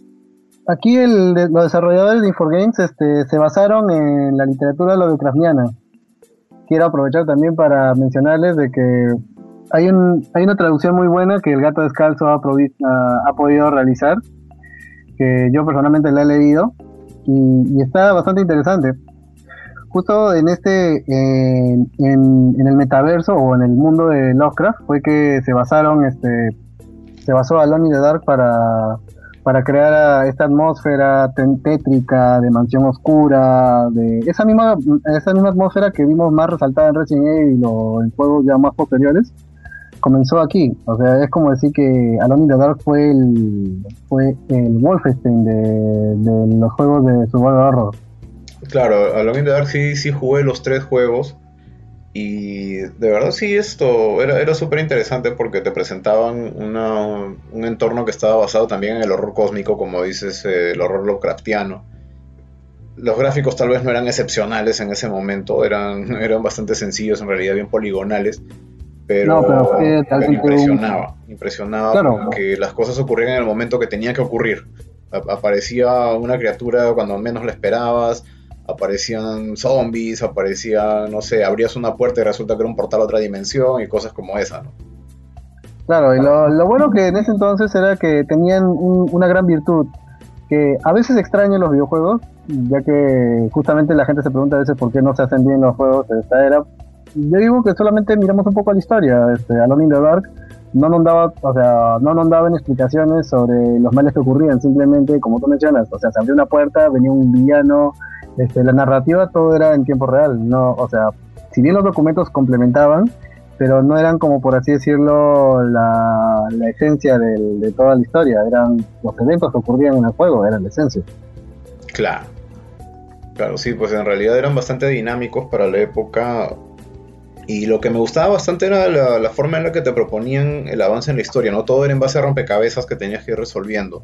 aquí el, los desarrolladores de Inforgames este, se basaron en la literatura Lovecraftiana. Quiero aprovechar también para mencionarles de que hay, un, hay una traducción muy buena que el gato descalzo ha, ha, podido realizar, que yo personalmente la he leído y, está bastante interesante. Justo en este, en, el metaverso o en el mundo de Lovecraft fue que se basaron este, se basó Alone in the Dark para, para crear esta atmósfera tétrica de mansión oscura, de esa misma, esa misma atmósfera que vimos más resaltada en Resident Evil o en juegos ya más posteriores, comenzó aquí. O sea, es como decir que Alone in the Dark fue el, fue el Wolfenstein de, los juegos de survival horror. Claro, Alone in the Dark sí, sí jugué los tres juegos y de verdad sí, esto era, era súper interesante porque te presentaban un entorno que estaba basado también en el horror cósmico, como dices, eh, el horror Lovecraftiano. Los gráficos tal vez no eran excepcionales en ese momento, eran, [LAUGHS] eran bastante sencillos, en realidad bien poligonales, pero, impresionaba, impresionaba que las cosas ocurrían en el momento que tenían que ocurrir. aparecía una criatura cuando menos la esperabas, aparecían zombies, aparecían, no sé, abrías una puerta y resulta que era un portal a otra dimensión y cosas como esa, ¿no? Claro, y lo, bueno que en ese entonces era que tenían una gran virtud, que a veces extraño los videojuegos, ya que justamente la gente se pregunta a veces por qué no se hacen bien los juegos de esta era. Yo digo que solamente miramos un poco la historia, este, Alone in the Dark no nos daba, o sea, no nos daban explicaciones sobre los males que ocurrían, simplemente como tú mencionas, o sea, se abrió una puerta, venía un villano, este, la narrativa todo era en tiempo real, no, o sea, si bien los documentos complementaban, pero no eran como por así decirlo la, esencia de toda la historia, eran los eventos que ocurrían en el juego, eran la esencia. Claro. Claro, sí, pues en realidad eran bastante dinámicos para la época. Y lo que me gustaba bastante era la, forma en la que te proponían el avance en la historia, ¿no? Todo era en base a rompecabezas que tenías que ir resolviendo.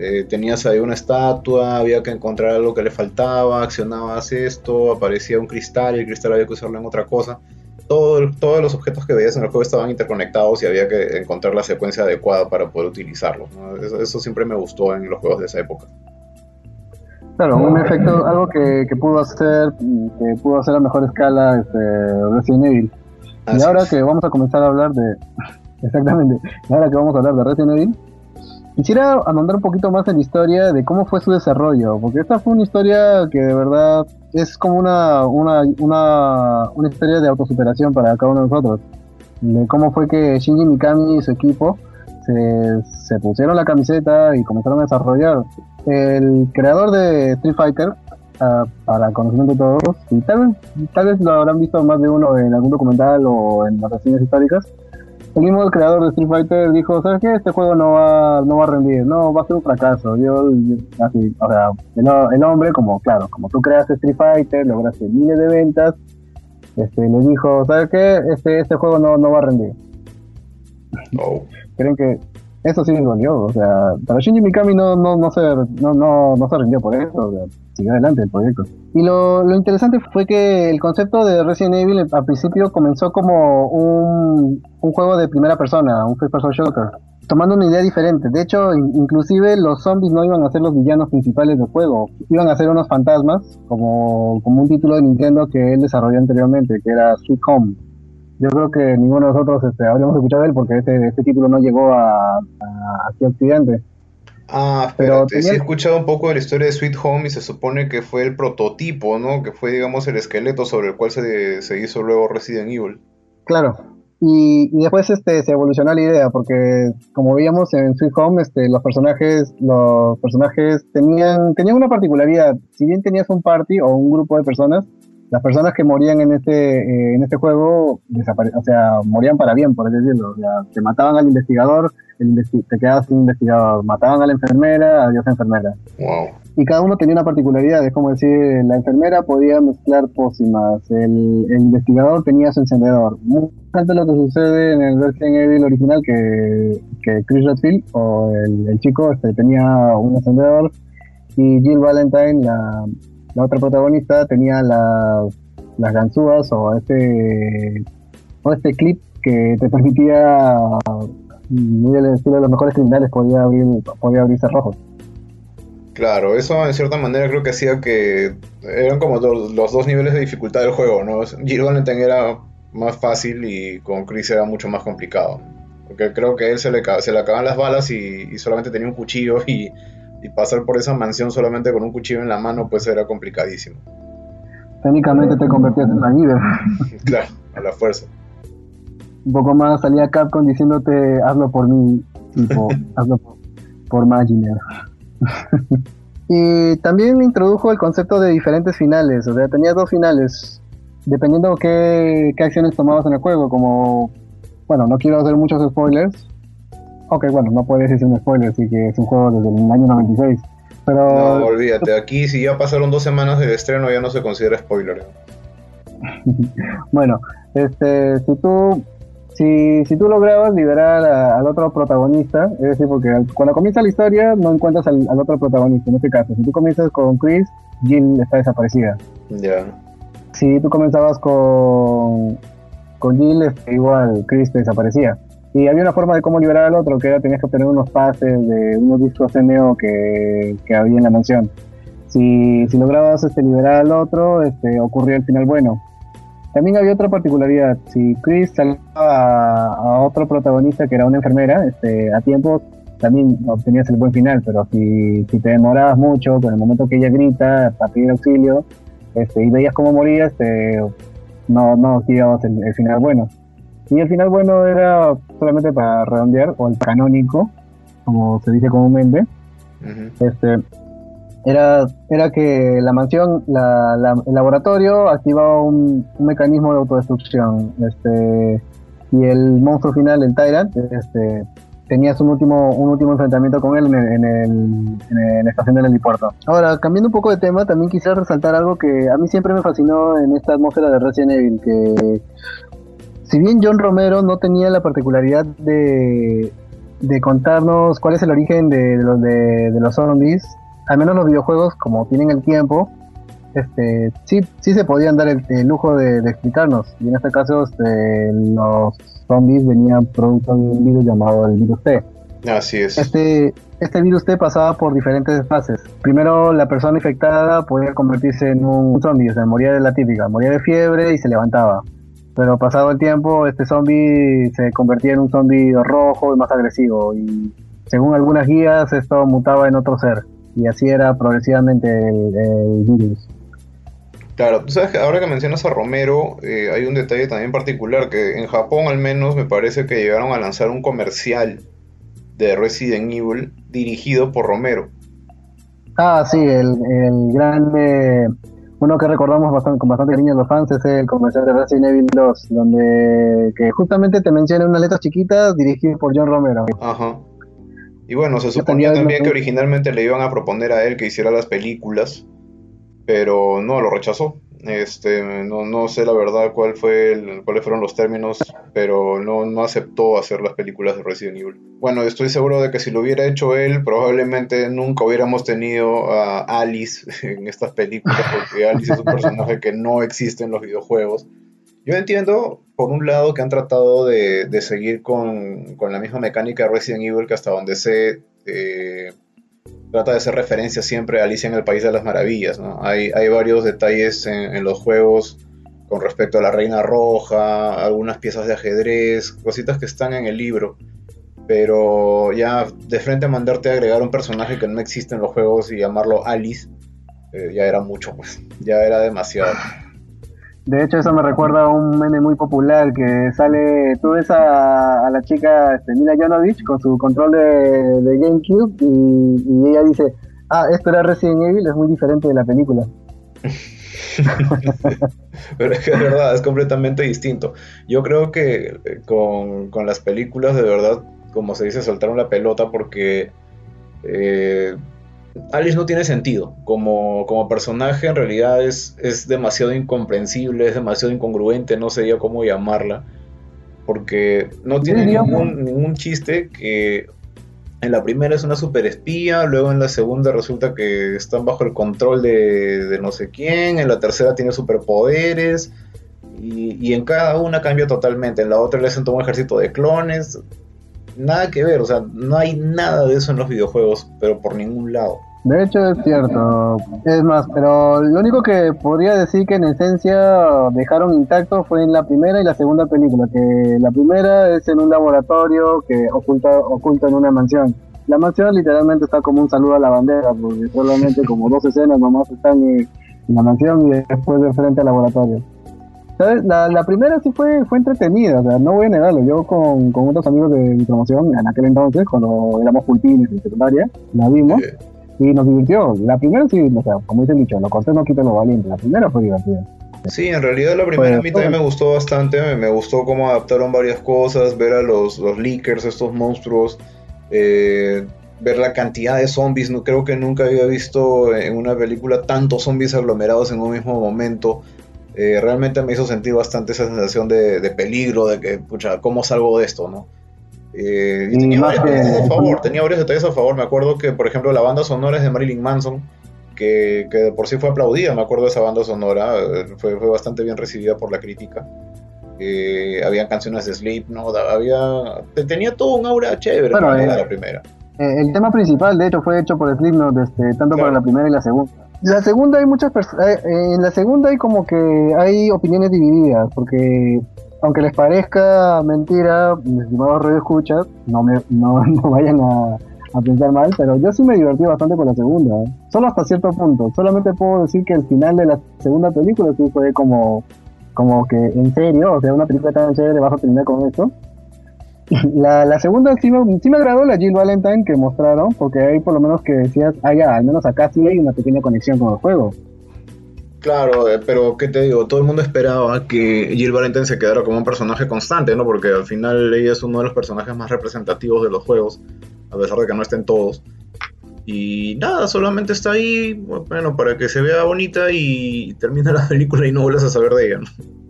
Eh, tenías ahí una estatua, había que encontrar algo que le faltaba, accionabas esto, aparecía un cristal y el cristal había que usarlo en otra cosa. Todo, todos los objetos que veías en el juego estaban interconectados y había que encontrar la secuencia adecuada para poder utilizarlos. Eso, siempre me gustó en los juegos de esa época. Claro, un efecto, algo que, pudo hacer, que pudo hacer a mejor escala este, Resident Evil. y ahora que vamos a comenzar a hablar de, [LAUGHS] exactamente, ahora que vamos a hablar de Resident Evil, Quisiera ahondar un poquito más en la historia de cómo fue su desarrollo, porque esta fue una historia que de verdad es como una, una, una, una historia de autosuperación para cada uno de nosotros. De cómo fue que Shinji Mikami y su equipo se, se pusieron la camiseta y comenzaron a desarrollar. El creador de Street Fighter, uh, para conocimiento de todos, y tal vez, tal vez lo habrán visto más de uno en algún documental o en las reseñas históricas, el mismo creador de Street Fighter dijo, ¿sabes qué? Este juego no va, no va a rendir, no, va a ser un fracaso. Yo, así, o sea, el, hombre, como, claro, como tú creaste Street Fighter, lograste miles de ventas, este, le dijo, ¿sabes qué? Este, este juego no, no va a rendir. Oh. Creen que eso sí me dolió, o sea, para Shinji Mikami no, no, no, se, no, no, no se rindió por eso, o siguió adelante el proyecto. Y lo, lo interesante fue que el concepto de Resident Evil al principio comenzó como un, un juego de primera persona, un first person shooter, tomando una idea diferente. De hecho, inclusive los zombies no iban a ser los villanos principales del juego, iban a ser unos fantasmas, como, como un título de Nintendo que él desarrolló anteriormente, que era Sweet Home yo creo que ninguno de nosotros este, habríamos escuchado de él porque este, este título no llegó a, a aquí a Occidente. Ah, pero sí he escuchado un poco de la historia de Sweet Home y se supone que fue el prototipo, ¿no? Que fue, digamos, el esqueleto sobre el cual se, se hizo luego Resident Evil. Claro, Y, después este, se evolucionó la idea, porque como veíamos en Sweet Home, este, los personajes, los personajes tenían, tenían una particularidad. Si bien tenías un party o un grupo de personas, las personas que morían en este, eh, en este juego o sea, morían para bien, por así decirlo. O sea, te mataban al investigador, te quedabas sin investigador. Mataban a la enfermera, adiós enfermera. Wow. Y cada uno tenía una particularidad, es como decir, la enfermera podía mezclar pócimas, el, investigador tenía su encendedor. Muy de lo que sucede en el Resident Evil original, que, que Chris Redfield o el, chico este, tenía un encendedor y Jill Valentine, la, la otra protagonista, tenía las, las ganzúas o este, o este clip que te permitía muy el estilo de los mejores criminales podía abrir podía abrirse rojo. Claro, eso en cierta manera creo que hacía que eran como los, dos niveles de dificultad del juego, ¿no? Valentine era más fácil y con Chris era mucho más complicado. Porque creo que él se le, se le acaban las balas y, solamente tenía un cuchillo y, pasar por esa mansión solamente con un cuchillo en la mano pues era complicadísimo. Técnicamente te convertías en una líder. [LAUGHS] claro, a la fuerza un poco más salía Capcom diciéndote hazlo por mí, tipo, [LAUGHS] hazlo por, por [LAUGHS] y también introdujo el concepto de diferentes finales, o sea, tenía dos finales, dependiendo qué, qué acciones tomabas en el juego, como, bueno, no quiero hacer muchos spoilers, ok, bueno, no puede decirse un spoiler, así que es un juego desde el año 96. Pero... No, olvídate, aquí si ya pasaron dos semanas del estreno ya no se considera spoiler. [LAUGHS] bueno, este, si tú si, si tú lograbas liberar al otro protagonista, es decir, porque cuando comienza la historia no encuentras al, otro protagonista, en este caso, si tú comienzas con Chris, Jill está desaparecida. Ya. Si tú comenzabas con, con Jill, este, igual Chris te desaparecía. Y había una forma de cómo liberar al otro, que era tenías que obtener unos pases de unos discos NEO que, que había en la mansión. Si, si lograbas este, liberar al otro, este, ocurría el final bueno. También había otra particularidad. Si Chris salvaba a, otro protagonista que era una enfermera, este, a tiempo también obtenías el buen final, pero si, si te demorabas mucho, con el momento que ella grita para pedir auxilio, este, y veías cómo moría, este, no, no obtenías el, final bueno. Y el final bueno era solamente para redondear, o el canónico, como se dice comúnmente. este, era, era que la mansión, la, el laboratorio activaba un, mecanismo de autodestrucción. Este, y el monstruo final, el Tyrant, este, tenías un último, un último enfrentamiento con él en, el, en, el, en, la estación del helipuerto. Ahora, cambiando un poco de tema, también quisiera resaltar algo que a mí siempre me fascinó en esta atmósfera de Resident Evil, que si bien John Romero no tenía la particularidad de, de contarnos cuál es el origen de, los, de, de los zombies, al menos los videojuegos, como tienen el tiempo, este, sí, sí se podían dar el, lujo de, explicarnos. Y en este caso, este, los zombies venían producto de un virus llamado el virus T. Así es. Este, este virus T pasaba por diferentes fases. Primero, la persona infectada podía convertirse en un zombie, o sea, moría de la típica, moría de fiebre y se levantaba. Pero pasado el tiempo, este zombie se convertía en un zombie rojo y más agresivo. Y según algunas guías, esto mutaba en otro ser y así era progresivamente el, virus. Claro, tú sabes que ahora que mencionas a Romero, eh, hay un detalle también particular, que en Japón al menos me parece que llegaron a lanzar un comercial de Resident Evil dirigido por Romero. Ah, sí, el, el grande, uno que recordamos bastante, con bastante cariño los fans es el comercial de Resident Evil 2, donde que justamente te menciona unas letras chiquitas dirigido por John Romero. Ajá. Y bueno, se suponía también que originalmente le iban a proponer a él que hiciera las películas, pero no lo rechazó. Este, no, no sé la verdad cuál fue el, cuáles fueron los términos, pero no, no aceptó hacer las películas de Resident Evil. Bueno, estoy seguro de que si lo hubiera hecho él, probablemente nunca hubiéramos tenido a Alice [LAUGHS] en estas películas, porque Alice es un personaje que no existe en los videojuegos. Yo entiendo, por un lado, que han tratado de, seguir con, la misma mecánica de Resident Evil, que hasta donde se eh, trata de hacer referencia siempre a Alicia en el País de las Maravillas. Hay, varios detalles en, los juegos con respecto a la Reina Roja, algunas piezas de ajedrez, cositas que están en el libro. Pero ya de frente a mandarte a agregar un personaje que no existe en los juegos y llamarlo Alice, eh, ya era mucho, pues. Ya era demasiado. De hecho, eso me recuerda a un meme muy popular que sale, tú ves a, la chica este, Mila Jovovich con su control de, GameCube y, ella dice, ah, esto era Resident Evil, es muy diferente de la película. [LAUGHS] Pero es que verdad, es completamente distinto. Yo creo que eh, con, con las películas de verdad, como se dice, soltaron la pelota porque... Eh, Alice no tiene sentido. Como, como personaje, en realidad es, es demasiado incomprensible, es demasiado incongruente, no sé yo cómo llamarla. Porque no tiene ningún, ningún chiste que en la primera es una super espía, luego en la segunda resulta que están bajo el control de, de no sé quién, en la tercera tiene superpoderes, y, y, en cada una cambia totalmente. En la otra le hacen todo un ejército de clones. Nada que ver, o sea, no hay nada de eso en los videojuegos, pero por ningún lado. De hecho es cierto, es más, pero lo único que podría decir que en esencia dejaron intacto fue en la primera y la segunda película, que la primera es en un laboratorio que oculta, oculta en una mansión. La mansión literalmente está como un saludo a la bandera, porque solamente como dos escenas nomás están en, la mansión y después de frente al laboratorio. ¿Sabes? La, la, primera sí fue, fue entretenida, o sea, no voy a negarlo. Yo con, con otros amigos de mi promoción, en aquel entonces, cuando éramos pulpines en secundaria, la vimos y nos divirtió. La primera sí, o sea, como dice el dicho, lo cortés no quita lo valiente. La primera fue divertida. Sí, en realidad la primera a mí también me gustó bastante, me, gustó cómo adaptaron varias cosas, ver a los, los leakers, estos monstruos, eh, ver la cantidad de zombies, no, creo que nunca había visto en una película tantos zombies aglomerados en un mismo momento. Eh, realmente me hizo sentir bastante esa sensación de, de peligro, de que, pucha, ¿cómo salgo de esto, no? Eh, y tenía varios detalles a favor, tenía varios detalles a favor. Me acuerdo que, por ejemplo, la banda sonora es de Marilyn Manson, que, que por sí fue aplaudida, me acuerdo de esa banda sonora, eh, fue, fue bastante bien recibida por la crítica. Eh, habían canciones de Sleep, ¿no? Había, tenía todo un aura chévere bueno, la primera. el tema principal, de hecho, fue hecho por Slipknot, este, tanto para la primera y la segunda. La segunda hay muchas personas, en la segunda hay como que hay opiniones divididas, porque aunque les parezca mentira, mis estimados radio escuchas, no, me, [LAUGHS] no, vayan a, pensar mal, pero yo sí me divertí bastante con la segunda, ¿eh? solo hasta cierto punto. Solamente puedo decir que el final de la segunda película sí fue como, como que en serio, o sea, una película tan chévere, vas a terminar con esto. La, la segunda sí me, agradó la Jill Valentine que mostraron, porque ahí por lo menos que decías, ah, ya, al menos acá sí hay una pequeña conexión con el juego. Claro, eh, pero ¿qué te digo? Todo el mundo esperaba que Jill Valentine se quedara como un personaje constante, ¿no? Porque al final ella es uno de los personajes más representativos de los juegos, a pesar de que no estén todos. Y nada, solamente está ahí, bueno, para que se vea bonita y termine la película y no vuelvas a saber de ella, ¿no?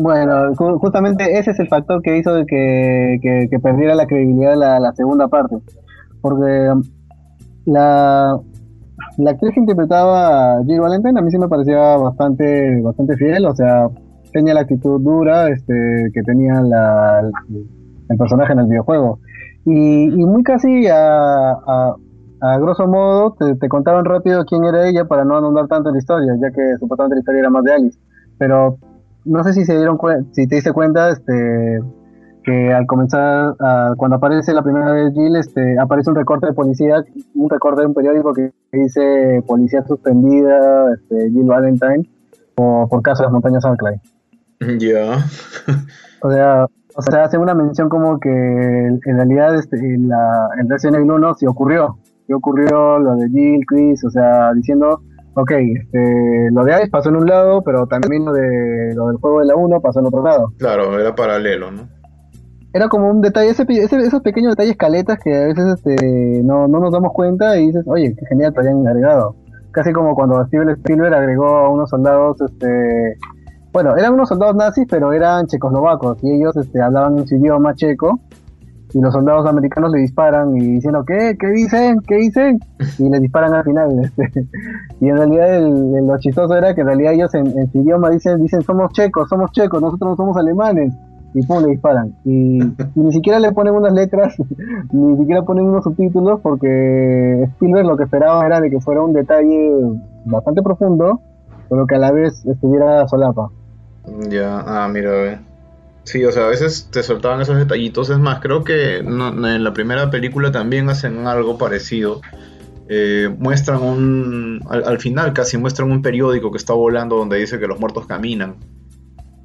Bueno, justamente ese es el factor que hizo de que, que, perdiera la credibilidad la, la segunda parte. Porque la, la actriz que interpretaba a Jill Valentine a mí sí me parecía bastante, bastante fiel, o sea, tenía la actitud dura este, que tenía la, el personaje en el videojuego. Y, muy casi a, a, grosso modo te, te, contaban rápido quién era ella para no andar tanto la historia, ya que supuestamente la historia era más de Alice. Pero no sé si se dieron si te diste cuenta, este que al comenzar, cuando aparece la primera vez Jill, este, aparece un recorte de policía, un recorte de un periódico que dice policía suspendida, este, Jill Valentine, por, por caso de las montañas Alclay. Ya. o sea, o sea, hace una mención como que en realidad este, en, la, en Resident Evil 1 sí ocurrió, sí ocurrió lo de Jill, Chris, o sea, diciendo, ok, este, lo de Alice pasó en un lado, pero también lo, de, lo del juego de la 1 pasó en otro lado. Claro, era paralelo, ¿no? era como un detalle, ese, esos pequeños detalles caletas que a veces este, no, no nos damos cuenta y dices, oye, qué genial te hayan agregado. Casi como cuando Steven Spielberg agregó a unos soldados, este, bueno, eran unos soldados nazis, pero eran checoslovacos y ellos este, hablaban en su idioma checo y los soldados americanos le disparan y diciendo, ¿qué? ¿Qué dicen? ¿Qué dicen? Y le disparan al final. Este. Y en realidad el, lo chistoso era que en realidad ellos en, su idioma dicen, dicen, somos checos, somos checos, nosotros no somos alemanes y pum, le disparan. Y, ni siquiera le ponen unas letras, [LAUGHS] ni siquiera ponen unos subtítulos, porque Spielberg lo que esperaba era de que fuera un detalle bastante profundo, pero que a la vez estuviera solapa. Ya, ah, mira, Sí, o sea, a veces te soltaban esos detallitos. Es más, creo que en la primera película también hacen algo parecido. eh, muestran un, al, final casi muestran un periódico que está volando donde dice que los muertos caminan,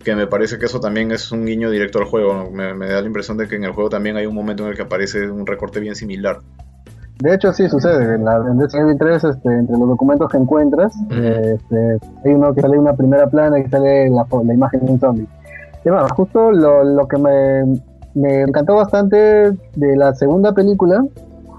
que me parece que eso también es un guiño directo al juego, me, da la impresión de que en el juego también hay un momento en el que aparece un recorte bien similar. De hecho, sí sucede. En, la, en Resident Evil 3, este, entre los documentos que encuentras, este, hay uno que sale una primera plana y sale la, la imagen de un zombie. Y bueno, justo lo, lo que me, me, encantó bastante de la segunda película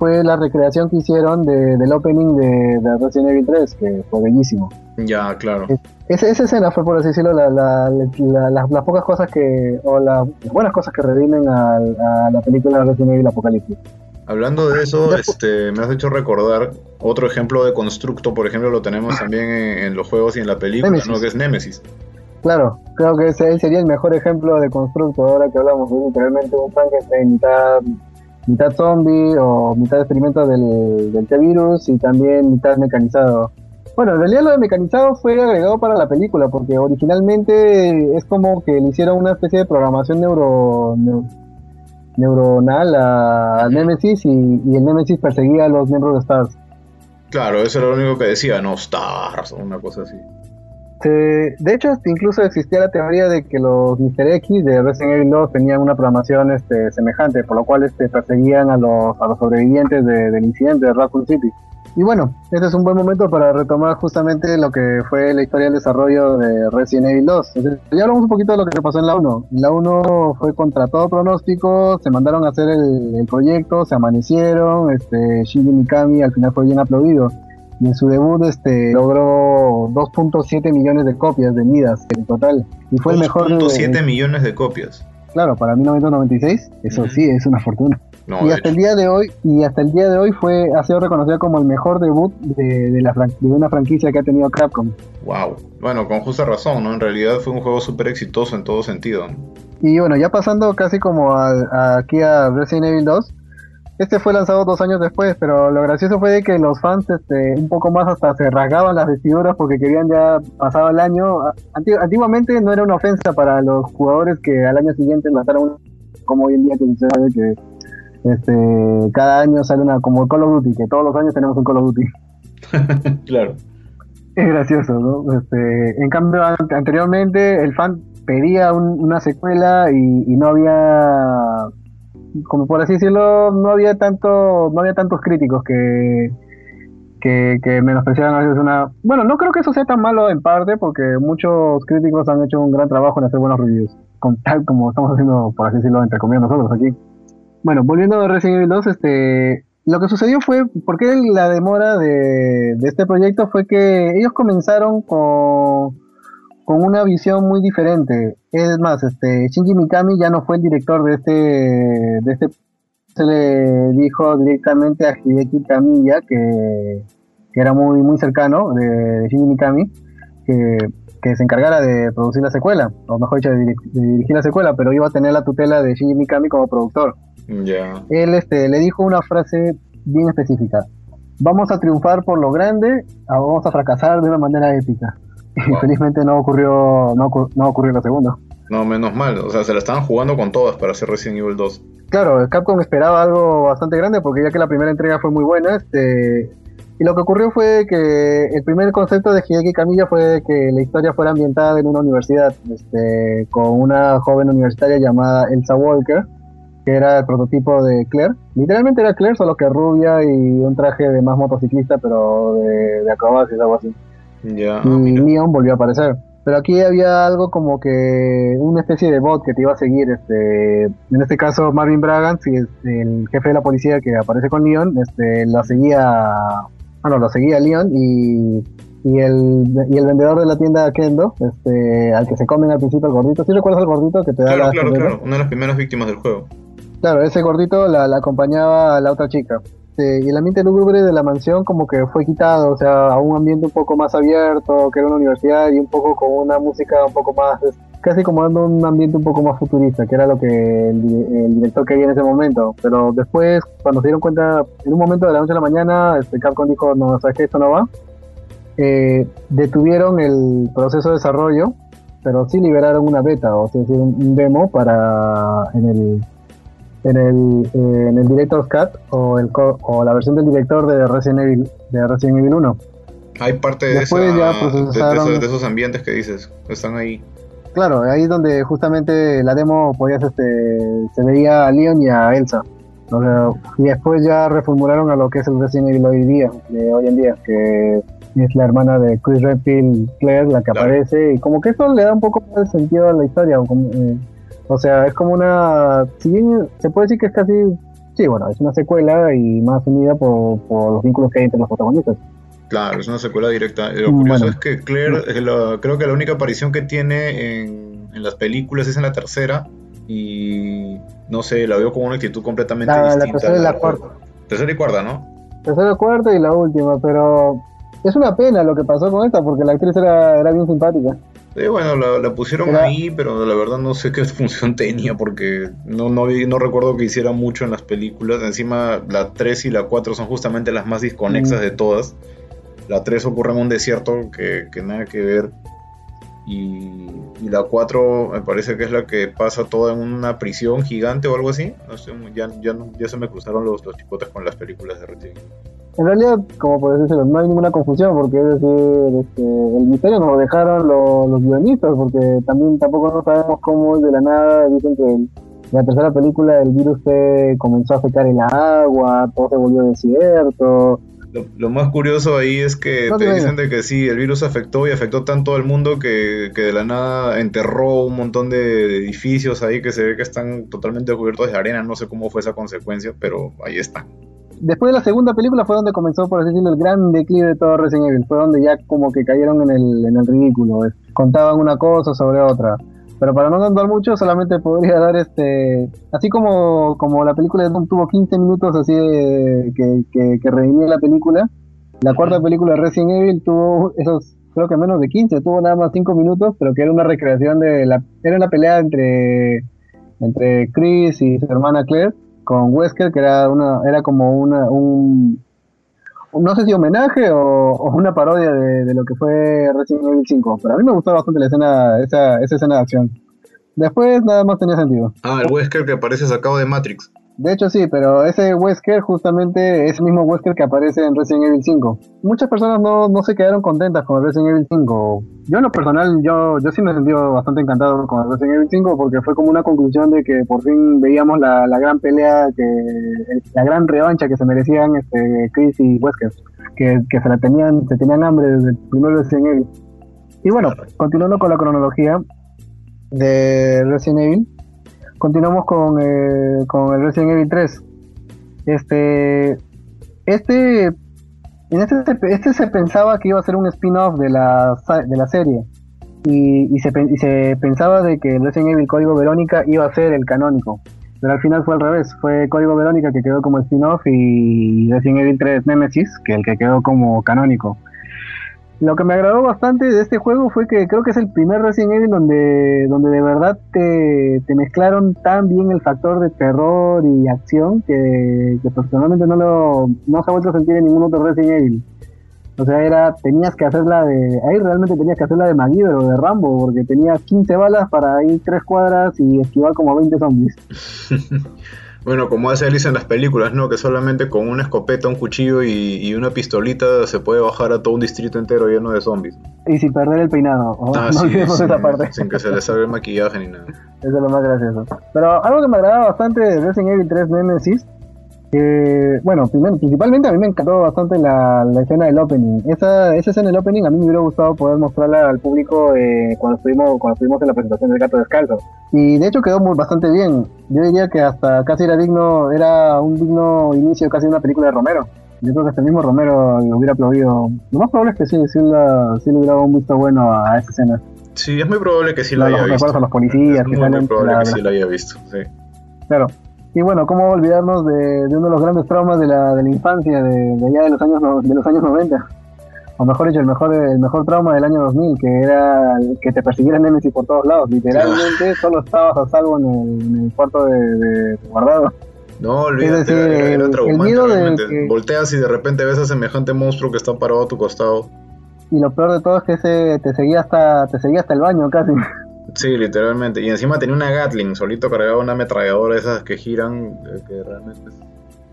fue la recreación que hicieron de, del opening de, de, Resident Evil 3, que fue bellísimo. Ya, claro. esa, escena fue, por así decirlo, la, la, las, pocas cosas que, o las buenas cosas que redimen a, a la película Resident Evil Apocalipsis. Hablando de eso, este, me has hecho recordar otro ejemplo de constructo, por ejemplo, lo tenemos también en, los juegos y en la película, ¿no? que es Nemesis. Claro, creo que ese sería el mejor ejemplo de constructo ahora que hablamos, de literalmente un Frankenstein mitad, mitad zombie o mitad experimento del, del T-Virus y también mitad mecanizado. Bueno, en realidad lo de mecanizado fue agregado para la película, porque originalmente es como que le hicieron una especie de programación neuro neuronal a, Nemesis y, el Nemesis perseguía a los miembros de Stars. Claro, eso era lo único que decía, no Stars una cosa así. De hecho, incluso existía la teoría de que los Mr. X de Resident Evil 2 tenían una programación este, semejante, por lo cual este, perseguían a los, a los sobrevivientes del incidente de Raccoon City. Y bueno, este es un buen momento para retomar justamente lo que fue la historia del desarrollo de Resident Evil 2. ya hablamos un poquito de lo que pasó en la 1. La 1 fue contra todo pronóstico, se mandaron a hacer el, proyecto, se amanecieron, este, Shinji Mikami al final fue bien aplaudido. Y en su debut este, logró 2.7 millones de copias vendidas en total. Y fue el mejor... 2.7 millones de copias. Claro, para 1996, eso sí, es una fortuna y hasta el día de hoy y hasta el día de hoy fue ha sido reconocido como el mejor debut de, la de una franquicia que ha tenido Capcom. Wow. Bueno, con justa razón, ¿no? En realidad fue un juego súper exitoso en todo sentido. Y bueno, ya pasando casi como aquí a Resident Evil 2, este fue lanzado dos años después, pero lo gracioso fue que los fans este, un poco más hasta se rasgaban las vestiduras porque querían ya pasado el año. Antiguamente no era una ofensa para los jugadores que al año siguiente lanzaron como hoy en día que se sabe que este, cada año sale una, como Call of Duty, que todos los años tenemos un Call of Duty. [LAUGHS] claro. Es gracioso, ¿no? Este, en cambio, anteriormente el fan pedía una secuela y, no había, como por así decirlo, no había tanto, no había tantos críticos que, que, que menospreciaban a veces una... Bueno, no creo que eso sea tan malo en parte, porque muchos críticos han hecho un gran trabajo en hacer buenos reviews, con tal como estamos haciendo, por así decirlo, entre comillas nosotros aquí. Bueno, volviendo a Resident Evil 2, este, lo que sucedió fue, ¿por qué la demora de, este proyecto? Fue que ellos comenzaron con, con una visión muy diferente. Es más, este, Shinji Mikami ya no fue el director de este, de este se le dijo directamente a Hideki Kamiya, que, era muy, muy cercano de, Shinji Mikami, que, se encargara de producir la secuela, o mejor dicho, de, dirigir la secuela, pero iba a tener la tutela de Shinji Mikami como productor. Él este, le dijo una frase bien específica. Vamos a triunfar por lo grande, vamos a fracasar de una manera épica. Y felizmente no ocurrió, no, no ocurrió la segunda. No, menos mal. O sea, se la estaban jugando con todas para hacer Resident Evil 2. Claro, Capcom esperaba algo bastante grande porque ya que la primera entrega fue muy buena, este, y lo que ocurrió fue que el primer concepto de Hideki Camilla fue que la historia fuera ambientada en una universidad, este, con una joven universitaria llamada Elsa Walker, que era el prototipo de Claire. Literalmente era Claire, solo que rubia y un traje de más motociclista, pero de, de acrobacias, algo así. Ya. y Leon volvió a aparecer. Pero aquí había algo como que una especie de bot que te iba a seguir. Este, en este caso, Marvin Bragan, el jefe de la policía que aparece con Leon, este, lo seguía. Bueno, lo seguía Leon y y el, y el vendedor de la tienda Kendo, este, al que se comen al principio el gordito. ¿Sí recuerdas al gordito que te da la Claro, claro, una de las primeras víctimas del juego. Claro, ese gordito la, acompañaba a la otra chica. Y el ambiente lúgubre de la mansión como que fue quitado, o sea, a un ambiente un poco más abierto, que era una universidad y un poco con una música un poco más, casi como dando un ambiente un poco más futurista, que era lo que el, director quería en ese momento. Pero después, cuando se dieron cuenta, en un momento de la noche a la mañana, este Capcom dijo, no, sabes que esto no va. Eh, detuvieron el proceso de desarrollo, pero sí liberaron una beta, o sea, un demo para en el en el, eh, en el Director's Cut o, el, o la versión del director de Resident Evil, de Resident Evil 1. Hay parte de, esa, de, esos ambientes que dices, están ahí. Claro, ahí es donde justamente la demo podías, este, se veía a Leon y a Elsa. y después ya reformularon a lo que es el Resident Evil hoy día, de hoy en día, que es la hermana de Chris Redfield, Claire, la que aparece, y como que eso le da un poco más de sentido a la historia. Eh, o sea, es como una. Si bien se puede decir que es casi. Sí, bueno, es una secuela y más unida por, por los vínculos que hay entre los protagonistas. Claro, es una secuela directa. Lo mm, curioso es que Claire, creo que la única aparición que tiene en, las películas es en la tercera. Y no sé, la veo con una actitud completamente distinta. La tercera y la cuarta. Tercera y cuarta, ¿no? Tercera y cuarta y la última, pero es una pena lo que pasó con esta porque la actriz era, era bien simpática. Sí, bueno, la, pusieron ahí, pero la verdad no sé qué [LAUGHS] función tenía porque no, no, no recuerdo que hiciera mucho en las películas. Encima la 3 y la 4 son justamente las más disconexas mm. de todas. La 3 ocurre en un desierto que, nada que ver. Y, la 4 me parece que es la que pasa toda en una prisión gigante o algo así. No sé, ya, ya, ya se me cruzaron los, los chipotes con las películas de Resident En realidad, como por decirlo, no hay ninguna confusión porque es decir, este, el misterio nos lo dejaron los, guionistas porque también tampoco no sabemos cómo de la nada dicen que en la tercera película el virus se comenzó a afectar en la agua, todo se volvió desierto lo, más curioso ahí es que te dicen de que sí, el virus afectó y afectó tanto al mundo que, de la nada enterró un montón de edificios ahí que se ve que están totalmente cubiertos de arena. No sé cómo fue esa consecuencia, pero ahí está. Después de la segunda película fue donde comenzó, por así decirlo, el gran declive de todo Resident Evil. Fue donde ya como que cayeron en el, en el ridículo. Contaban una cosa sobre otra. Pero para no andar mucho, solamente podría dar este. Así como, como la película de Doom tuvo 15 minutos así de, que, que, que la película, la cuarta película de Resident Evil tuvo esos, creo que menos de 15, tuvo nada más 5 minutos, pero que era una recreación de la. Era una pelea entre, entre Chris y su hermana Claire con Wesker, que era, una, era como una, un, no sé si homenaje o, una parodia de, lo que fue Resident Evil 5, pero a mí me gustó bastante la escena, esa, esa escena de acción. Después nada más tenía sentido. Ah, el Wesker que aparece sacado de Matrix. De hecho sí, pero ese Wesker justamente es mismo Wesker que aparece en Resident Evil 5. Muchas personas no, no se quedaron contentas con Resident Evil 5. Yo en lo personal, yo, yo sí me sentido bastante encantado con Resident Evil 5 porque fue como una conclusión de que por fin veíamos la, la gran pelea, que la gran revancha que se merecían este, Chris y Wesker, que, que se la tenían, se tenían hambre desde el primer Resident Evil. Y bueno, continuando con la cronología de Resident Evil, continuamos con, eh, con el Resident Evil 3. Este, este, en este, este se pensaba que iba a ser un spin-off de la, de la serie. Y, y, se, pensaba de que el Resident Evil Código Verónica iba a ser el canónico. Pero al final fue al revés. Fue Código Verónica que quedó como spin-off y Resident Evil 3 Nemesis, que el que quedó como canónico. Lo que me agradó bastante de este juego fue que creo que es el primer Resident Evil donde, donde de verdad te, mezclaron tan bien el factor de terror y acción que, personalmente no lo no se ha vuelto a sentir en ningún otro Resident Evil. O sea, era, tenías que hacerla de, ahí realmente tenías que hacerla de MacGyver o de Rambo, porque tenías 15 balas para ir tres cuadras y esquivar como 20 zombies. [LAUGHS] Bueno, como hace Alice en las películas, ¿no? Que solamente con una escopeta, un cuchillo y, una pistolita se puede bajar a todo un distrito entero lleno de zombies. Y sin perder el peinado. Ah, [LAUGHS] no olvidemos esa parte. Sin que se le salga el maquillaje ni nada. Eso es lo más gracioso. Pero algo que me agradaba bastante de Resident Evil 3 Nemesis bueno, primero, principalmente a mí me encantó bastante la, escena del opening. Esa, esa escena del opening a mí me hubiera gustado poder mostrarla al público eh, cuando estuvimos cuando estuvimos en la presentación del gato descalzo. Y de hecho quedó muy, bastante bien. Yo diría que hasta casi era digno, era un digno inicio casi de una película de Romero. Yo creo que hasta el mismo Romero lo hubiera aplaudido. Lo más probable es que sí, sí, la, sí le hubiera dado un visto bueno a, esa escena. Sí, es muy probable que sí la, haya visto. A los policías, es muy, probable que sí la haya visto, sí. Claro, y bueno, ¿cómo olvidarnos de, uno de los grandes traumas de la, de la infancia, de, allá de los años de los años 90? O mejor dicho, el mejor, el mejor trauma del año 2000, que era que te persiguieran Nemesis por todos lados. Literalmente solo estabas a salvo en el, cuarto de, guardado. No, olvídate, era, traumante Volteas y de repente ves a semejante monstruo que está parado a tu costado. Y lo peor de todo es que ese te seguía hasta te seguía hasta el baño casi. Sí, literalmente. Y encima tenía una Gatling, solito cargaba una ametralladora esas que giran, eh, que realmente es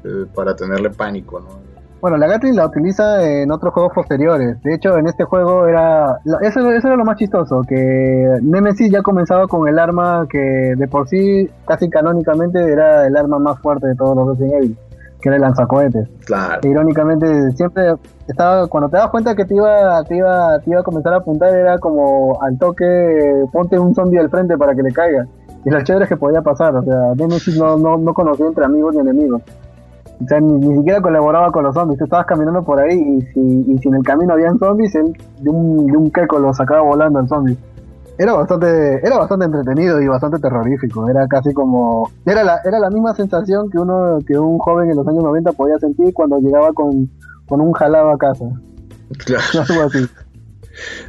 eh, para tenerle pánico, ¿no? Bueno, la Gatling la utiliza en otros juegos posteriores. De hecho, en este juego era. Eso, eso era lo más chistoso, que Nemesis ya comenzaba con el arma que de por sí, casi canónicamente, era el arma más fuerte de todos los Resident Evil, que era el lanzacohetes. Claro. E irónicamente, siempre estaba. Cuando te das cuenta que te iba, te iba, te iba a comenzar a apuntar, era como al toque, ponte un zombie al frente para que le caiga. Y lo chévere es que podía pasar, o sea, Nemesis no, no, no conocía entre amigos ni enemigos. O sea, ni, siquiera colaboraba con los zombies. Tú estabas caminando por ahí y si, y si en el camino habían zombies, él de un, de un queco lo sacaba volando el zombie. Era bastante, era bastante entretenido y bastante terrorífico. Era casi como. Era la, era la misma sensación que uno, que un joven en los años 90 podía sentir cuando llegaba con, con un jalado a casa. Claro. así. [LAUGHS]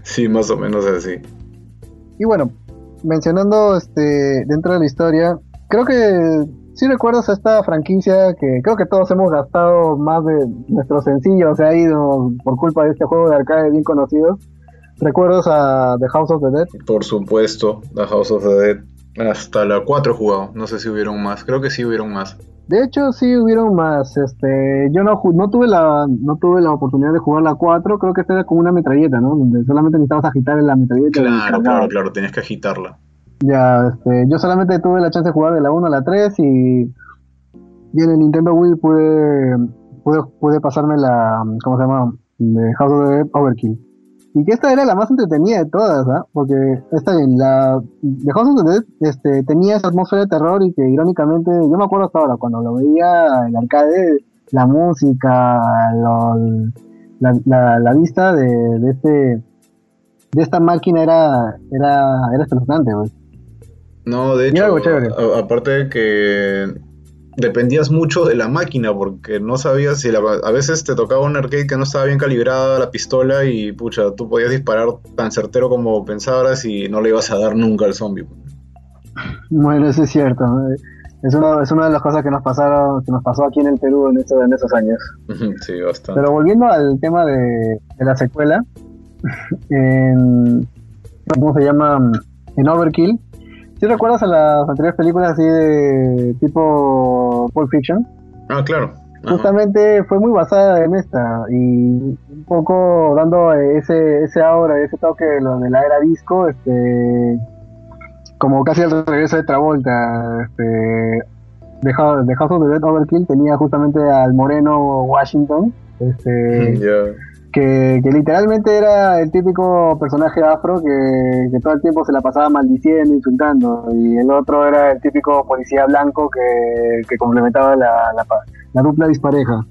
Sí, más o menos así. Y bueno, mencionando este dentro de la historia, creo que si recuerdas a esta franquicia que creo que todos hemos gastado más de nuestro sencillo, se ha ido por culpa de este juego de arcade bien conocido. ¿Recuerdas a The House of the Dead? Por supuesto, The House of the Dead. Hasta la 4 he jugado, no sé si hubieron más, creo que sí hubieron más. De hecho, sí hubieron más. Este, yo no, no tuve la no tuve la oportunidad de jugar la 4, creo que esta era como una metralleta, ¿no? Donde solamente necesitabas agitar en la metralleta. Claro, claro, claro, tenías que agitarla. Ya, este, yo solamente tuve la chance de jugar de la 1 a la 3 y, y en el Nintendo Wii pude, pude, pude pasarme la, ¿cómo se llama? De House of the Dead Overkill. Y que esta era la más entretenida de todas, ¿ah? Porque está bien, la de House of the Dead este, tenía esa atmósfera de terror y que irónicamente, yo me acuerdo hasta ahora, cuando lo veía en el arcade, la música, la, la, la, vista de, de, este de esta máquina era era era espeluznante, güey. No, de hecho, aparte de que dependías mucho de la máquina porque no sabías si a veces te tocaba un arcade que no estaba bien calibrada la pistola y pucha, tú podías disparar tan certero como pensabas y no le ibas a dar nunca al zombie. Bueno, eso es cierto. Es una, es una de las cosas que nos pasaron, que nos pasó aquí en el Perú en, en esos años. Sí, bastante. Pero volviendo al tema de, de la secuela, [LAUGHS] en, ¿cómo se llama? En Overkill, ¿Sí recuerdas a las anteriores películas así de tipo Pulp Fiction? Ah, claro. Justamente fue muy basada en esta y un poco dando ese ese aura, ese toque de, lo de la era disco, este como casi el regreso de Travolta, este de House, de House of the Dead Overkill tenía justamente al moreno Washington, este que, literalmente era el típico personaje afro que, todo el tiempo se la pasaba maldiciendo, insultando, y el otro era el típico policía blanco que, complementaba la, la, dupla dispareja.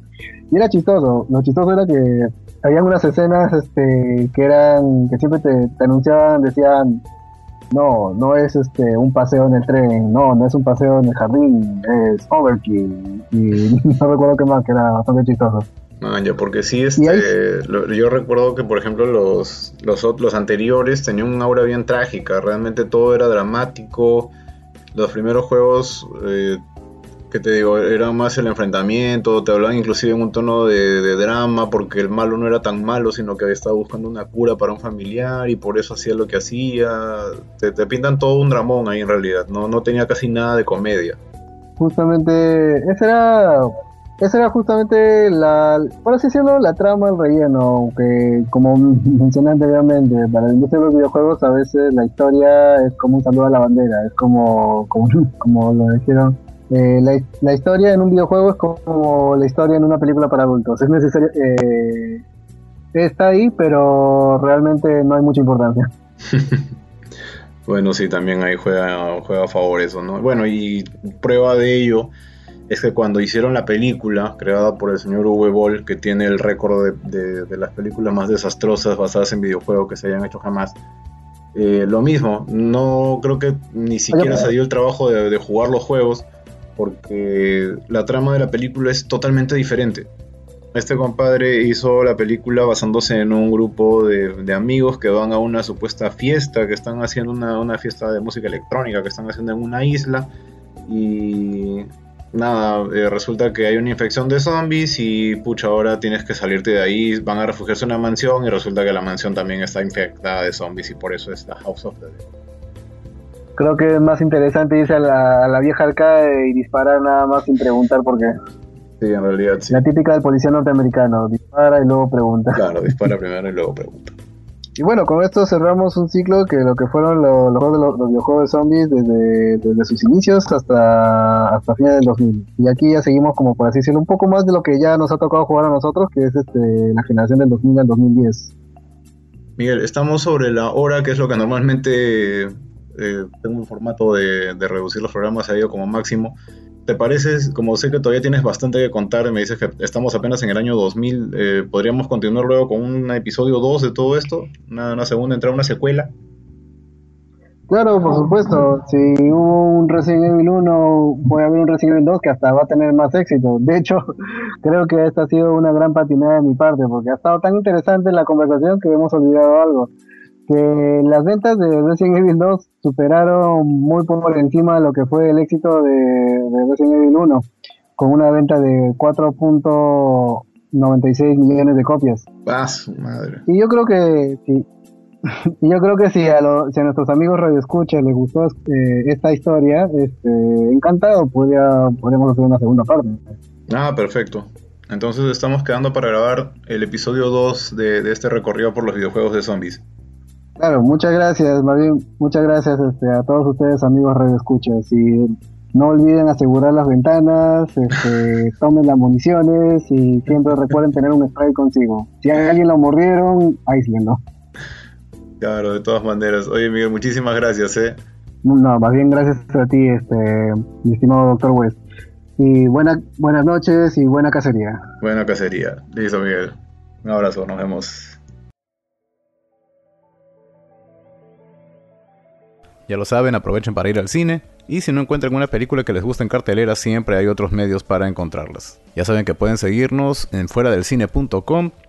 Y era chistoso, lo chistoso era que había unas escenas este, que eran, que siempre te, te anunciaban, decían, no, no es este un paseo en el tren, no, no es un paseo en el jardín, es overkill. Y [LAUGHS] no recuerdo qué más, que era bastante chistoso. Ya, porque sí, este, yo recuerdo que, por ejemplo, los, los, los anteriores tenían un aura bien trágica, realmente todo era dramático. Los primeros juegos, eh, que te digo, era más el enfrentamiento, te hablaban inclusive en un tono de, drama, porque el malo no era tan malo, sino que estaba buscando una cura para un familiar y por eso hacía lo que hacía. Te, te pintan todo un dramón ahí en realidad, no, no tenía casi nada de comedia. Justamente, ese era esa era justamente la, por así decirlo, la trama del relleno, que como [LAUGHS] mencioné anteriormente, para el industria de los videojuegos a veces la historia es como un saludo a la bandera, es como, como, [LAUGHS] como lo dijeron, eh, la, la, historia en un videojuego es como la historia en una película para adultos, es necesario, eh, está ahí, pero realmente no hay mucha importancia. [LAUGHS] bueno, sí, también ahí juega, juega a favor eso, ¿no? Bueno, y prueba de ello es que cuando hicieron la película, creada por el señor Uwe Boll, que tiene el récord de, las películas más desastrosas basadas en videojuegos que se hayan hecho jamás, eh, lo mismo, no creo que ni siquiera se dio el trabajo de, jugar los juegos, porque la trama de la película es totalmente diferente. Este compadre hizo la película basándose en un grupo de, amigos que van a una supuesta fiesta, que están haciendo una, una fiesta de música electrónica, que están haciendo en una isla, y nada, eh, resulta que hay una infección de zombies y pucha, ahora tienes que salirte de ahí, van a refugiarse en una mansión y resulta que la mansión también está infectada de zombies y por eso es la House of the Dead. creo que es más interesante irse a la, a la vieja arcade y disparar nada más sin preguntar por qué. Sí, en realidad sí. La típica del policía norteamericano, dispara y luego pregunta. Claro, dispara [LAUGHS] primero y luego pregunta. Y bueno, con esto cerramos un ciclo que lo que fueron los, los, los, videojuegos de zombies desde, desde, sus inicios hasta, hasta fines del 2000. Y aquí ya seguimos como por así decirlo un poco más de lo que ya nos ha tocado jugar a nosotros, que es este, la generación del 2000 al 2010. Miguel, estamos sobre la hora, que es lo que normalmente eh, tengo un formato de, reducir los programas a ello como máximo. ¿Te parece, como sé que todavía tienes bastante que contar, me dices que estamos apenas en el año 2000, eh, ¿podríamos continuar luego con un episodio 2 de todo esto? Una, una segunda, entrar una secuela. Claro, por supuesto. Si hubo un Resident Evil 1, puede haber un Resident Evil 2 que hasta va a tener más éxito. De hecho, [LAUGHS] creo que esta ha sido una gran patinada de mi parte, porque ha estado tan interesante la conversación que hemos olvidado algo que las ventas de Resident Evil 2 superaron muy por encima de lo que fue el éxito de, de Resident Evil 1, con una venta de 4.96 millones de copias. ¡Ah, su madre! Y yo creo que sí. Y [LAUGHS] yo creo que si a, lo, si a nuestros amigos Radio Escucha les gustó eh, esta historia, este, encantado, podría, podríamos hacer una segunda parte. Ah, perfecto. Entonces estamos quedando para grabar el episodio 2 de, de este recorrido por los videojuegos de zombies. Claro, muchas gracias, más bien, muchas gracias este, a todos ustedes amigos Radio Escuchas y no olviden asegurar las ventanas, este, [LAUGHS] tomen las municiones y siempre recuerden tener un spray consigo. Si a alguien lo mordieron, aíslenlo. Claro, de todas maneras. Oye Miguel, muchísimas gracias, ¿eh? No, más bien gracias a ti, este, mi estimado doctor West. Y buena, buenas noches y buena cacería. Buena cacería. Listo, Miguel. Un abrazo, nos vemos. Ya lo saben, aprovechen para ir al cine. Y si no encuentran una película que les guste en cartelera, siempre hay otros medios para encontrarlas. Ya saben que pueden seguirnos en fuera del.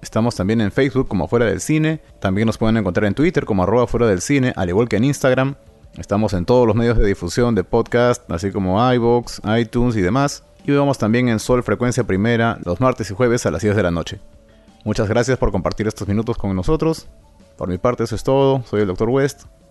Estamos también en Facebook como Fuera del Cine. También nos pueden encontrar en Twitter como arroba fuera del cine, al igual que en Instagram. Estamos en todos los medios de difusión de podcast, así como iVoox, iTunes y demás. Y vamos también en Sol Frecuencia Primera los martes y jueves a las 10 de la noche. Muchas gracias por compartir estos minutos con nosotros. Por mi parte eso es todo. Soy el Dr. West.